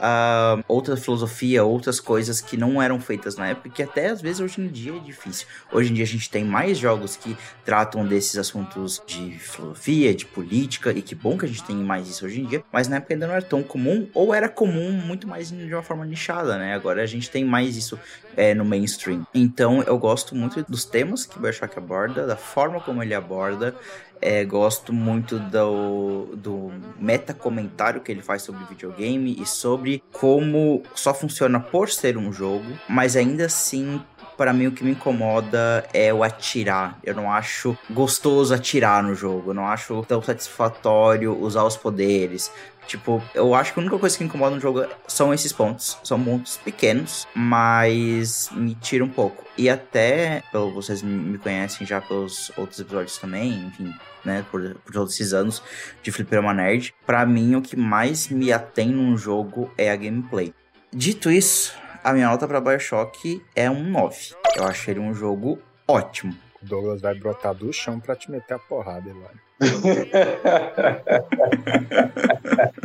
ah, outra filosofia, outras coisas que não eram feitas na época, que até às vezes hoje em dia é difícil. Hoje em dia a gente tem mais jogos que tratam desses assuntos de filosofia, de política, e que bom que a gente tem mais isso hoje em dia, mas na época ainda não era tão comum, ou era comum muito mais de uma forma nichada, né? Agora a gente tem mais isso é, no mainstream. Então eu gosto muito dos temas que Bioshock aborda, da forma como ele aborda, é, gosto muito do, do meta comentário que ele faz sobre videogame e sobre como só funciona por ser um jogo, mas ainda assim. Para mim, o que me incomoda é o atirar. Eu não acho gostoso atirar no jogo. Eu não acho tão satisfatório usar os poderes. Tipo, eu acho que a única coisa que incomoda no jogo são esses pontos. São pontos pequenos, mas me tira um pouco. E até, pelo vocês me conhecem já pelos outros episódios também, enfim, né, por, por todos esses anos de Fliperama Nerd, pra mim o que mais me atém num jogo é a gameplay. Dito isso, a minha nota pra Bioshock é um 9. Eu acho ele um jogo ótimo. Douglas vai brotar do chão pra te meter a porrada, Elane.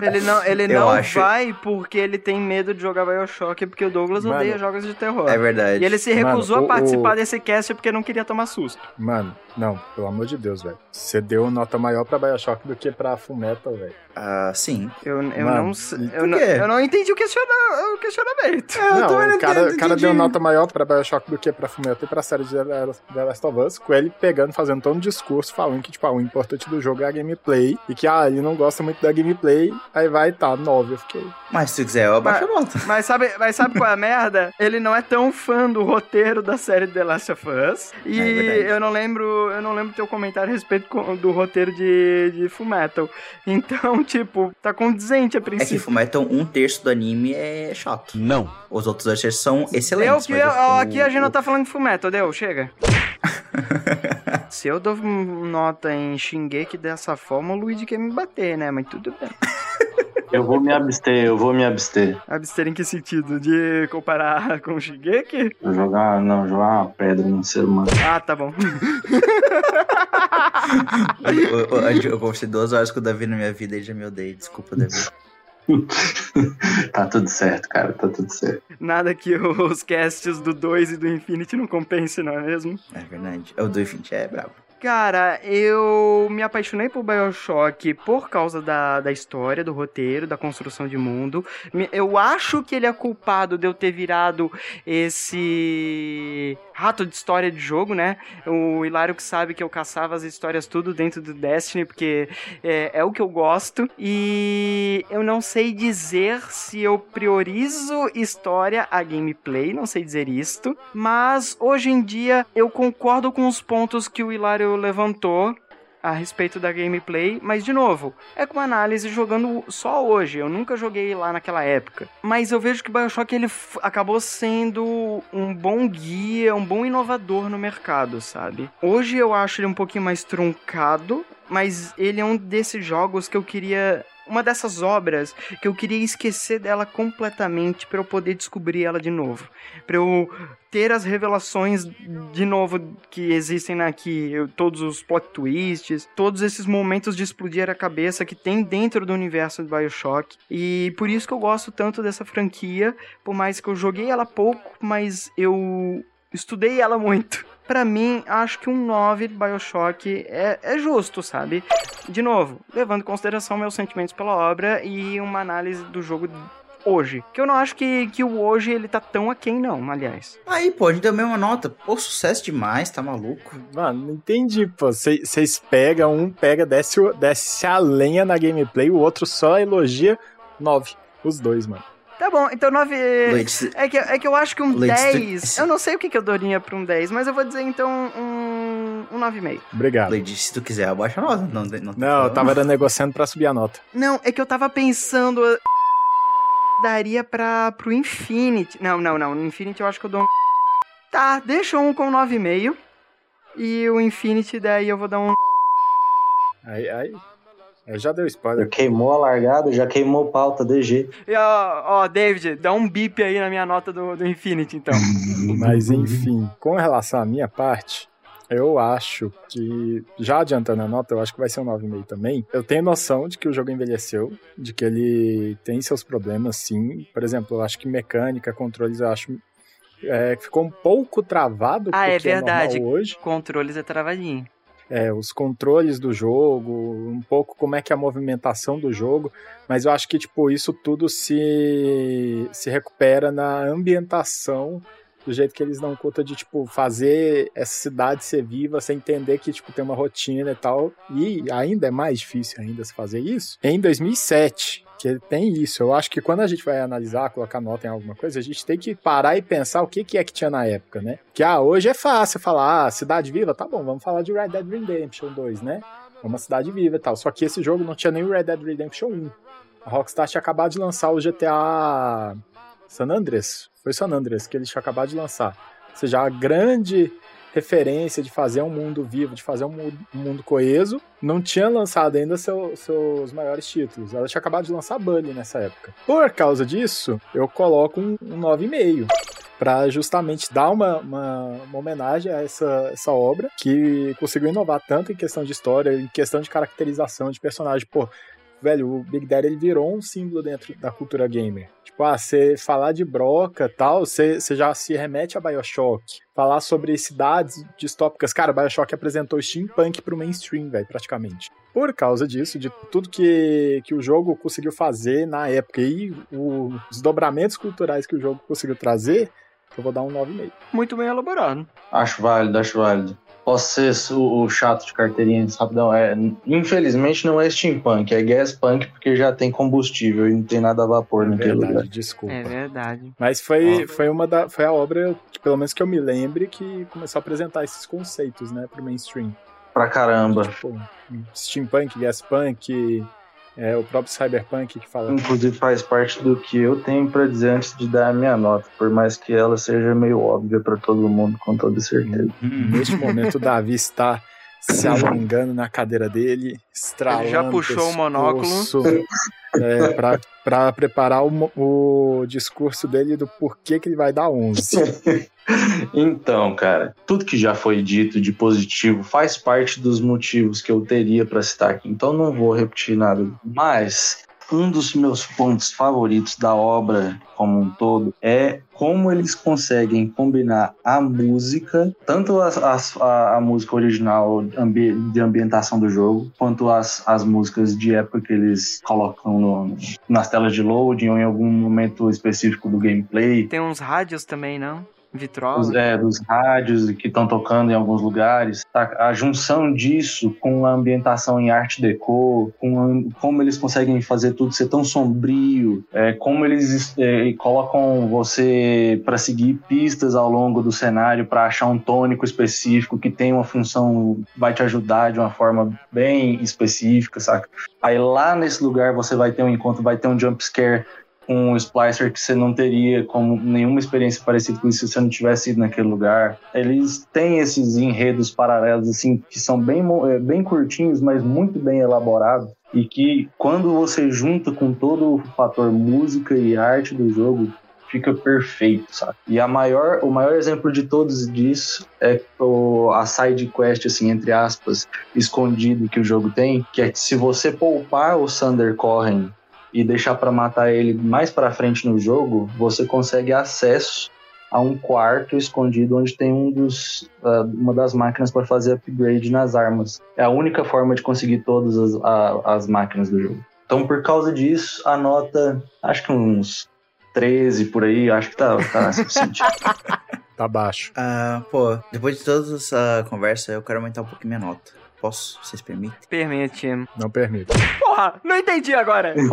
Ele não, ele Eu não acho- vai porque ele tem medo de jogar Bioshock, porque o Douglas Mano, odeia jogos de terror. É verdade. E ele se Mano, recusou o- a participar o- desse cast porque não queria tomar susto. Mano, não, pelo amor de Deus, velho. Você deu nota maior pra Bioshock do que pra Fullmetal, velho. Ah, sim. Eu, eu Mano, não sei. Eu, não- eu não entendi o, questiona, o questionamento. não, o cara, o cara deu nota maior pra Bioshock do que pra Fullmetal e pra série de The Last of Us, com ele pegando, fazendo todo um discurso, falando que, tipo, ah, o importante do jogo é a gameplay, e que, ah, ele não gosta muito da gameplay, aí vai, tá, 9, eu fiquei... Mas se tu quiser, eu abaixo a nota. Mas sabe, mas sabe qual é a merda? Ele não é tão fã do roteiro da série The Last of Us. E É eu não lembro, eu não lembro teu comentário a respeito do roteiro de, de Fullmetal. Então, tipo, tá condizente a É que princípio. Fullmetal, um terço do anime é chato. Não. Os outros dois terços são Deu excelentes. que mas eu- o- ó, aqui a o- gente não tá falando de Fullmetal, deu, chega. Se eu dou nota em Shingeki dessa forma, o Luigi quer me bater, né? Mas tudo bem. Eu vou me abster, eu vou me abster. Abster em que sentido? De comparar com Shingeki? Vou jogar, não, jogar uma pedra no ser humano. Ah, tá bom. Eu, eu, eu conversei duas horas com o Davi na minha vida e já me odeia. Desculpa, Davi. tá tudo certo, cara, tá tudo certo. Nada que os casts do 2 e do Infinity não compensem, não é mesmo? É verdade. O do Infinity é brabo. Cara, eu me apaixonei por Bioshock por causa da, da história, do roteiro, da construção de mundo. Eu acho que ele é culpado de eu ter virado esse rato de história de jogo, né? O Hilário que sabe que eu caçava as histórias tudo dentro do Destiny, porque é, é o que eu gosto. E eu não sei dizer se eu priorizo história a gameplay, não sei dizer isto. Mas hoje em dia eu concordo com os pontos que o Hilário levantou a respeito da gameplay, mas de novo, é com análise jogando só hoje. Eu nunca joguei lá naquela época. Mas eu vejo que BioShock ele acabou sendo um bom guia, um bom inovador no mercado, sabe? Hoje eu acho ele um pouquinho mais truncado, mas ele é um desses jogos que eu queria uma dessas obras que eu queria esquecer dela completamente para eu poder descobrir ela de novo, para eu ter as revelações de novo que existem aqui, eu- todos os plot twists, todos esses momentos de explodir a cabeça que tem dentro do universo do BioShock. E por isso que eu gosto tanto dessa franquia, por mais que eu joguei ela pouco, mas eu estudei ela muito. Pra mim, acho que um 9 de BioShock é, é justo, sabe? De novo, levando em consideração meus sentimentos pela obra e uma análise do jogo hoje. Que eu não acho que, que o hoje ele tá tão aquém, não, aliás. Aí, pô, a gente deu a mesma nota. Pô, sucesso demais, tá maluco? Mano, não entendi, pô. Vocês pegam, um pega, desce, desce a lenha na gameplay, o outro só elogia 9. Os dois, mano. Tá bom, então 9. Leite, É que, é que eu acho que um Leite, 10. se- Eu não sei o que, que eu daria pra um 10, mas eu vou dizer então um, um 9,5. Obrigado. Lady, se tu quiser, abaixa a nota. Não, não, tem Não, eu tava era negociando pra subir a nota. Não, é que eu tava pensando. Daria pra, pro Infinity. Não, não, não. No Infinity eu acho que eu dou um. Tá, deixa um com 9,5. E o Infinity daí eu vou dar um. Aí, aí. Aí já deu Já spoiler. queimou a largada, já queimou pauta, DG. E, ó, ó, David, dá um bip aí na minha nota do, do Infinity, então. Mas enfim, com relação à minha parte, eu acho que, já adiantando a nota, eu acho que vai ser um 9,5 também. Eu tenho noção de que o jogo envelheceu, de que ele tem seus problemas, sim. Por exemplo, eu acho que mecânica, controles, eu acho. é, ficou um pouco travado Ah, é porque verdade. normal hoje. Controles é travadinho. É, os controles do jogo, um pouco como é que é a movimentação do jogo, mas eu acho que tipo isso tudo se se recupera na ambientação do jeito que eles dão conta de tipo fazer essa cidade ser viva, sem entender que tipo tem uma rotina e tal. E ainda é mais difícil ainda se fazer isso. Em 2007, que tem isso. Eu acho que quando a gente vai analisar, colocar nota em alguma coisa, a gente tem que parar e pensar o que, que é que tinha na época, né? Que ah, hoje é fácil falar, ah, cidade viva, tá bom, vamos falar de Red Dead Redemption 2, né? É uma cidade viva e tal. Só que esse jogo não tinha nem o Red Dead Redemption 1. A Rockstar tinha acabado de lançar o GTA San Andreas. Foi San Andreas que eles tinham acabado de lançar. Ou seja, a grande referência de fazer um mundo vivo, de fazer um mu- mundo coeso, não tinha lançado ainda seu- seus maiores títulos. Ela tinha acabado de lançar Bully nessa época. Por causa disso, eu coloco um, um 9,5 para justamente dar uma, uma, uma homenagem a essa, essa obra que conseguiu inovar tanto em questão de história, em questão de caracterização de personagem. Pô, velho, o Big Daddy ele virou um símbolo dentro da cultura gamer. Tipo, ah, você falar de broca tal, você você já se remete a Bioshock. Falar sobre cidades distópicas. Cara, Bioshock apresentou steampunk pro mainstream, velho, praticamente. Por causa disso, de tudo que, que o jogo conseguiu fazer na época e o- os dobramentos culturais que o jogo conseguiu trazer, eu vou dar um 9,5. Muito bem elaborado. Acho válido, acho válido. Posso ser o, o chato de carteirinha rapidão. É, infelizmente não é steampunk, é gas punk porque já tem combustível e não tem nada a vapor naquele Verdade, lugar. desculpa. É verdade. Mas foi, foi uma da, foi a obra, que, pelo menos que eu me lembre, que começou a apresentar esses conceitos, né, pro mainstream. Pra caramba. Tipo, steampunk, gaspunk, é, o próprio cyberpunk que fala. Inclusive faz parte do que eu tenho pra dizer antes de dar a minha nota, por mais que ela seja meio óbvia pra todo mundo, com toda certeza. Neste momento, o Davi está se alongando na cadeira dele, estralando Ele já puxou o monóculo. pescoço, É, pra, pra preparar o, o discurso dele do porquê que ele vai dar 11. Então, cara, tudo que já foi dito de positivo faz parte dos motivos que eu teria pra citar aqui. Então não vou repetir nada. Mas um dos meus pontos favoritos da obra como um todo é como eles conseguem combinar a música, tanto as- a, a música original de ambientação do jogo, quanto as, as músicas de época que eles colocam no- nas telas de loading ou em algum momento específico do gameplay. Tem uns rádios também, não? Vitrola. É, dos rádios que estão tocando em alguns lugares. tá? A junção disso com a ambientação em arte deco, com a- como eles conseguem fazer tudo ser tão sombrio, é, como eles é, colocam você para seguir pistas ao longo do cenário para achar um tônico específico que tem uma função, vai te ajudar de uma forma bem específica, saca? Aí lá nesse lugar você vai ter um encontro, vai ter um jump scare um splicer que você não teria como nenhuma experiência parecida com isso se você não tivesse ido naquele lugar. Eles têm esses enredos paralelos assim que são bem eh, bem curtinhos, mas muito bem elaborados e que quando você junta com todo o fator música e arte do jogo fica perfeito, sabe? E a maior, o maior exemplo de todos disso é o, a side quest, assim, entre aspas, escondido que o jogo tem, que é que se você poupar o Sander Corren e deixar pra matar ele mais pra frente no jogo, você consegue acesso a um quarto escondido onde tem um dos, uma das máquinas para fazer upgrade nas armas. É a única forma de conseguir todas as, a- as máquinas do jogo. Então, por causa disso, a nota, acho que uns 13 por aí, acho que tá, tá suficiente. Tá baixo. Ah, pô, depois de toda essa conversa, eu quero aumentar um pouquinho minha nota. Posso? Vocês permitem? Permite. Não permito. Porra, não entendi agora.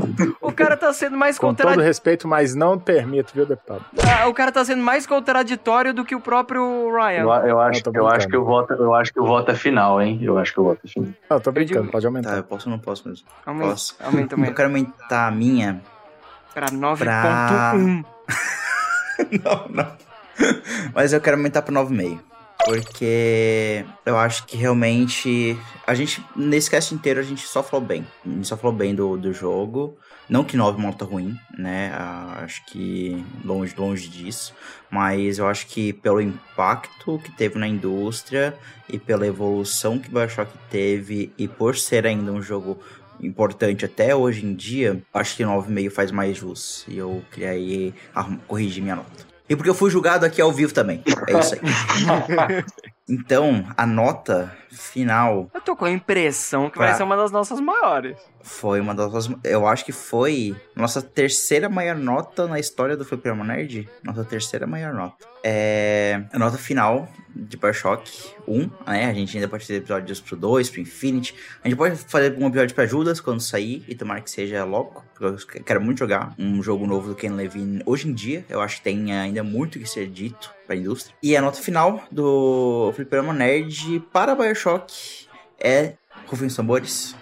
O cara tá sendo mais Com todo contraditório. respeito, mas não permito, viu, deputado? o cara tá sendo mais contraditório do que o próprio Ryan. Eu, eu acho, Eu eu acho que o voto, eu acho que o voto é final, hein? Eu acho que o voto é final. Não, tô brincando, digo- pode Tá, aumentar. eu posso ou não posso mesmo? Aumenta, Posso. aumenta, Eu aumenta. quero aumentar a minha. Pra 9.1. Pra- não, não. Mas eu quero aumentar pra 9,5. Porque eu acho que realmente. A gente, nesse cast inteiro, a gente só falou bem. A gente só falou bem do, do jogo. Não que 9 é uma nota ruim, né? Acho que longe, longe disso. Mas eu acho que pelo impacto que teve na indústria e pela evolução que Bioshock teve, e por ser ainda um jogo importante até hoje em dia, acho que 9,5 faz mais jus. E eu queria aí corrigir minha nota. E porque eu fui julgado aqui ao vivo também. É isso aí. então, a nota final Eu tô com a impressão que vai Pra- ser uma das nossas maiores. Foi uma das nossas. Eu acho que foi nossa terceira maior nota na história do Fliperama Nerd. Nossa terceira maior nota. É. A nota final de Bioshock 1, né? A gente ainda pode fazer episódios pro 2, pro Infinity. A gente pode fazer um episódio pra Judas quando sair e tomara que seja logo. Porque eu quero muito jogar um jogo novo do Ken Levine hoje em dia. Eu acho que tem ainda muito que ser dito pra indústria. E a nota final do Fliperama Nerd para Bioshock é. Rufem os tambores.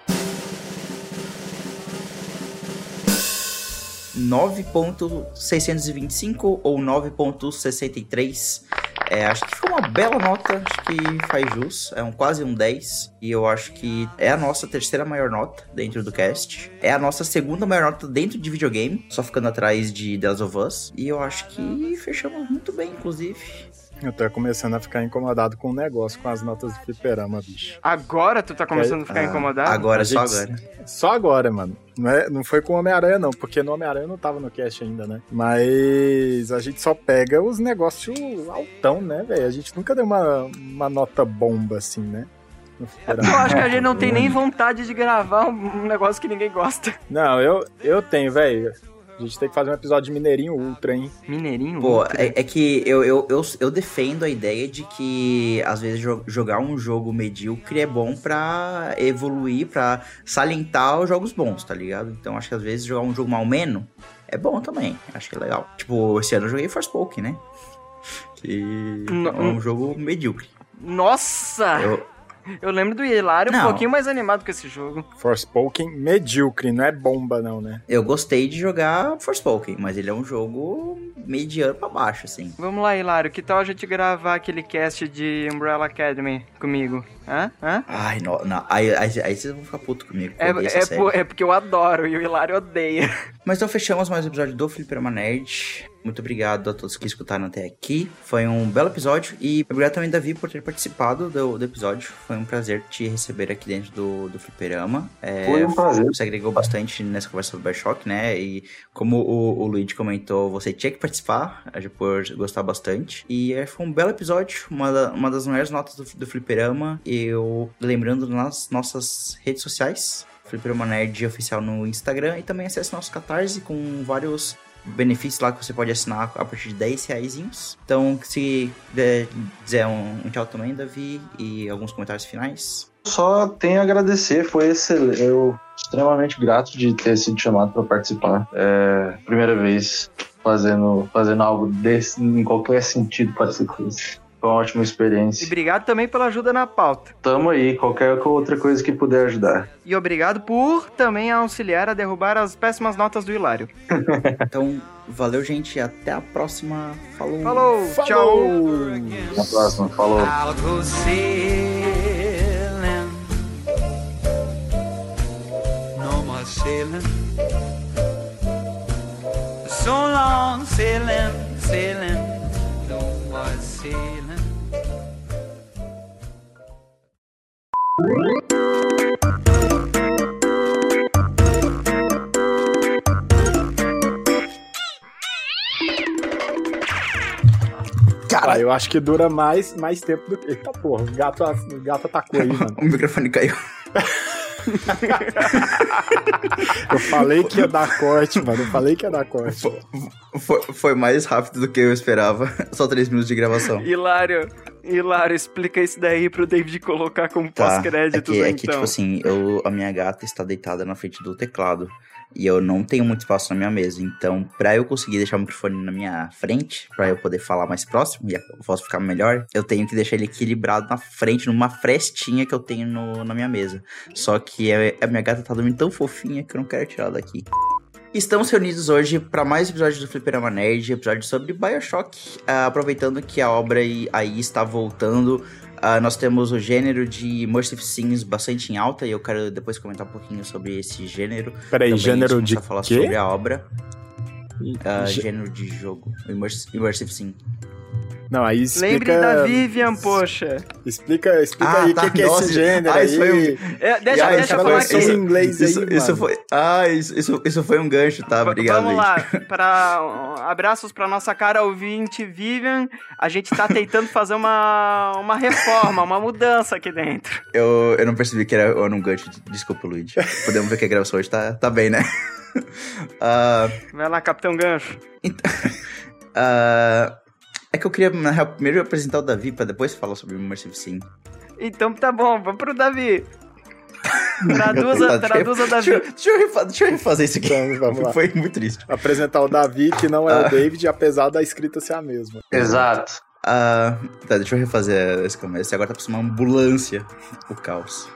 9.625 ou 9.63. É, acho que ficou uma bela nota, acho que faz jus, é um quase um 10. E eu acho que é a nossa terceira maior nota dentro do cast. É a nossa segunda maior nota dentro de videogame, só ficando atrás de The Last of Us. E eu acho que fechamos muito bem, inclusive. Eu tô começando a ficar incomodado com o negócio, com as notas do fliperama, bicho. Agora tu tá começando a ficar Ah, incomodado? Agora, só gente- agora. Só agora, mano. Não, é, não foi com o Homem-Aranha, não, porque no Homem-Aranha não tava no cast ainda, né? Mas a gente só pega os negócios altão, né, velho? A gente nunca deu uma, uma nota bomba assim, né? Eu acho que a gente não tem nem vontade de gravar um negócio que ninguém gosta. Não, eu, eu tenho, velho. A gente tem que fazer um episódio de Mineirinho Ultra, hein? Mineirinho? Pô, Ultra. é, é que eu, eu, eu, eu defendo a ideia de que, às vezes, jo- jogar um jogo medíocre é bom pra evoluir, pra salientar os jogos bons, tá ligado? Então, acho que, às vezes, jogar um jogo mal menos é bom também. Acho que é legal. Tipo, esse ano eu joguei Forspoken, né? Que No- é um jogo medíocre. Nossa! Eu... Eu, lembro do Hilário um pouquinho mais animado com esse jogo. Forspoken medíocre, não é bomba, não, né? eu gostei de jogar Forspoken, mas ele é um jogo mediano pra baixo, assim. Vamos lá, Hilário, que tal a gente gravar aquele cast de Umbrella Academy comigo? Hã? Hã? Ai, não, não. Aí, aí, aí vocês vão ficar puto comigo. É, é, série. por- é porque eu adoro e o Hilário odeia. Mas então fechamos mais um episódio do Fliperama Nerd. Muito obrigado a todos que escutaram até aqui. Foi um belo episódio. E obrigado também, Davi, por ter participado do, do episódio. Foi um prazer te receber aqui dentro do, do Fliperama. É, Foi um prazer. Você agregou bastante nessa conversa do Bioshock, né? E como o, o Luigi comentou, você tinha que participar, eh, por gostar bastante. E eh, foi um belo episódio, uma, da- uma das maiores notas do, do Fliperama. Eu lembrando nas nossas redes sociais. Fliperama Nerd oficial no Instagram e também acesse nosso Catarse com vários benefícios lá que você pode assinar a partir de 10 reais. Então, se dizer um, um tchau também, Davi, e alguns comentários finais. Só tenho a agradecer, foi excelente. Eu extremamente grato de ter sido chamado para participar. É primeira vez fazendo, fazendo algo desse, em qualquer sentido parecido com isso. Foi uma ótima E experiência. obrigado também pela ajuda na pauta. Tamo aí, qualquer outra coisa que puder ajudar. E obrigado por também auxiliar a derrubar as péssimas notas do Hilário. Então, valeu, gente, e até a próxima. Falou! Falou, tchau! Até a próxima, falou. Sailing. So long sailing, sailing. More sailing. Ah, eu acho que dura mais, mais tempo do que. Eita porra, o gato, o gato atacou aí, mano. O microfone caiu. Eu falei que ia dar corte, mano. Eu falei que ia dar corte. Foi, foi mais rápido do que eu esperava. Só 3 minutos de gravação. Hilário, Hilário, explica isso daí pro David colocar como Tá, é pós-créditos, que, é então. que, tipo assim, eu, a minha gata está deitada na frente do teclado. E eu não tenho muito espaço na minha mesa. Então, pra eu conseguir deixar o microfone na minha frente, pra eu poder falar mais próximo e a voz ficar melhor, eu tenho que deixar ele equilibrado na frente, numa frestinha que eu tenho no- na minha mesa. Só que a, a minha gata tá dormindo tão fofinha que eu não quero tirar daqui. Estamos reunidos hoje para mais episódios do Fliperama Nerd, episódio sobre Bioshock. Ah, aproveitando que a obra aí está voltando, ah, nós temos o gênero de Immersive Sims bastante em alta e eu quero depois comentar um pouquinho sobre esse gênero. Peraí, gênero de a falar quê? sobre a obra. Gê- gênero de jogo, Immers- Immersive Sim. Não, aí explica... Lembre da Vivian, poxa. Explica, explica Ah, aí o tá, que, que é nossa, esse gênero ah, aí. isso foi um- É, deixa, Ah, deixa isso eu falar isso- aqui. isso- em inglês aí, isso, isso mano. foi, ah, isso, isso, isso foi um gancho, tá? Obrigado, Vamos gente. lá, para abraços para nossa cara ouvinte Vivian. A gente tá tentando fazer uma, uma reforma, uma mudança aqui dentro. Eu, eu não percebi que era, era um gancho. Desculpa, Luigi. Podemos ver que a gravação hoje tá, tá bem, né? Ah, Vai lá, Capitão Gancho. ah, é que eu queria, na real, primeiro apresentar o Davi pra depois falar sobre o Immersive Sim. Então tá bom, vamos pro Davi. Traduza, Tá, deixa traduza Deixa, Davi. deixa eu refa- deixa eu refazer isso aqui. Então, vamos lá. Foi muito triste. Apresentar o Davi, que não é Ah. o David, apesar da escrita ser a mesma. Exato. Ah, tá, deixa eu refazer esse começo. Agora tá pra uma ambulância. O caos.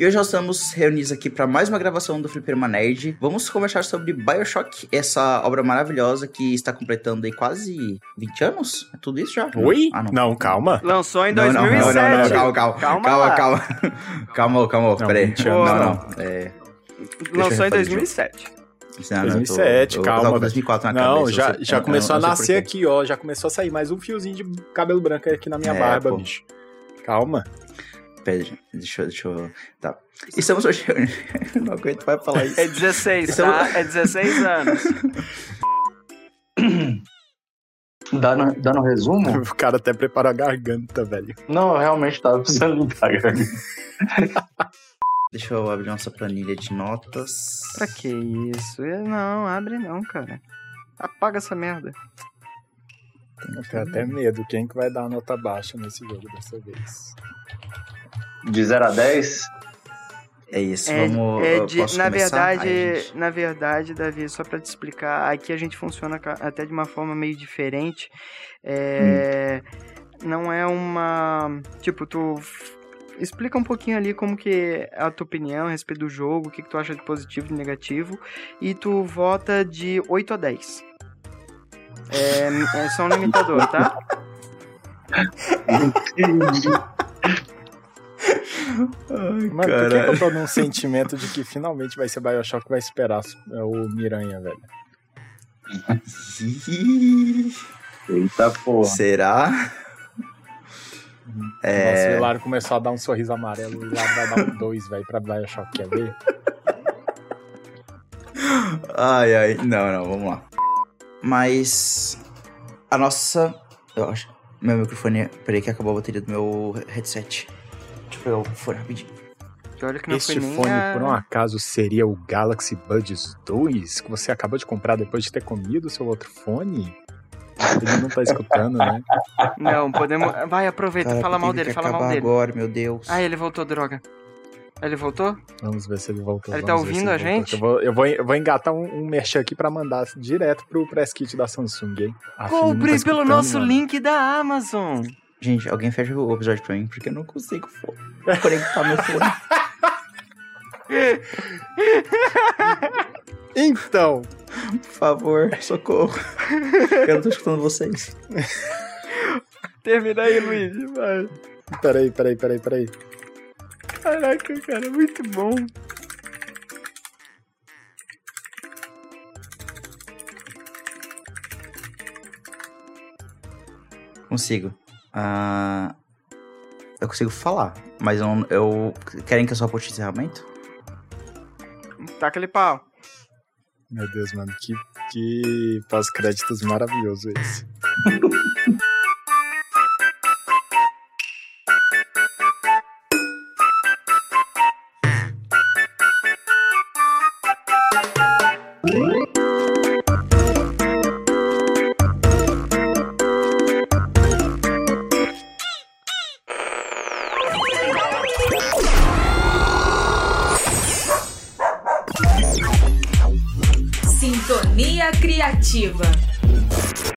E hoje nós estamos reunidos aqui para mais uma gravação do Fliperama Nerd. Vamos conversar sobre Bioshock, essa obra maravilhosa que está completando aí quase 20 anos? É tudo isso já? Oi? Ah, não. não. calma. Lançou em Não, não, não, 2007. não, não, calma, calma, Calma calma, calma, calma, peraí. 20 Não, não, é... Lançou em refazer 2007. não, não, eu tô- 2007, eu- eu calma. tava com 2004 na não, cabeça, já, já eu- começou a nascer aqui, ó. Já começou a sair mais um fiozinho de cabelo branco aqui na minha É, barba, pô. bicho. Calma. Gente, deixa eu, deixa eu... Tá. Estamos hoje... eu não aguento mais falar isso. É 16, Isso é um- tá? É 16 anos. Dando, dando resumo? O cara até preparou a garganta, velho. Não, eu realmente tava precisando limpar, cara. Deixa eu abrir nossa planilha de notas. Pra que isso? Não, abre não, cara. Apaga essa merda. Eu tenho até medo. Quem que vai dar nota baixa nesse jogo dessa vez? De 0 a 10? É isso, É, vamos... é de- posso na começar? verdade, gente. na verdade, Davi, só pra te explicar, aqui a gente funciona até de uma forma meio diferente. É, Não é uma, tipo, tu explica um pouquinho ali como que é a tua opinião a respeito do jogo, o que, que tu acha de positivo e de negativo, e tu vota de 8 a 10. É, é só um limitador, tá? Ai, Mano, por que, que eu tô num sentimento de que finalmente vai ser Bioshock vai esperar é, o Miranha, velho? Eita porra. Será? Nossa, É... o Hilário começou a dar um sorriso amarelo. O Hilário vai dar um 2, velho, pra Bioshock, quer ver? Ai, ai. Não, não, vamos lá. Mas... A nossa... Eu acho... Meu microfone... Peraí que acabou a bateria do meu headset. Eu fone rapidinho. E olha que não Este foi nem fone, a... por um acaso, seria o Galaxy Buds 2 que você acabou de comprar depois de ter comido o seu outro fone? Ele não tá escutando, né? Não, podemos... Vai, aproveita, Cara, fala mal dele, fala mal dele. agora, meu Deus. Ah, ele voltou, droga. Ele voltou? Vamos ver se ele voltou. Ele tá ouvindo a gente? Eu vou, eu vou, eu vou engatar um, um merchan aqui pra mandar direto pro press kit da Samsung, hein? A não tá Compre pelo nosso mano. link da Amazon. Gente, alguém fecha o episódio pra mim, porque eu não consigo fo- conectar meu fone. Então, Por favor, socorro. Eu não tô escutando vocês. Termina aí, Luiz. Vai. peraí, peraí, peraí, peraí. Caraca, cara, muito bom. Consigo. Ah, eu consigo falar, mas eu, eu. Querem que eu só puxe encerramento? Taca ele pau. Meu Deus, mano, que, que pós-créditos maravilhoso esse. коллектива.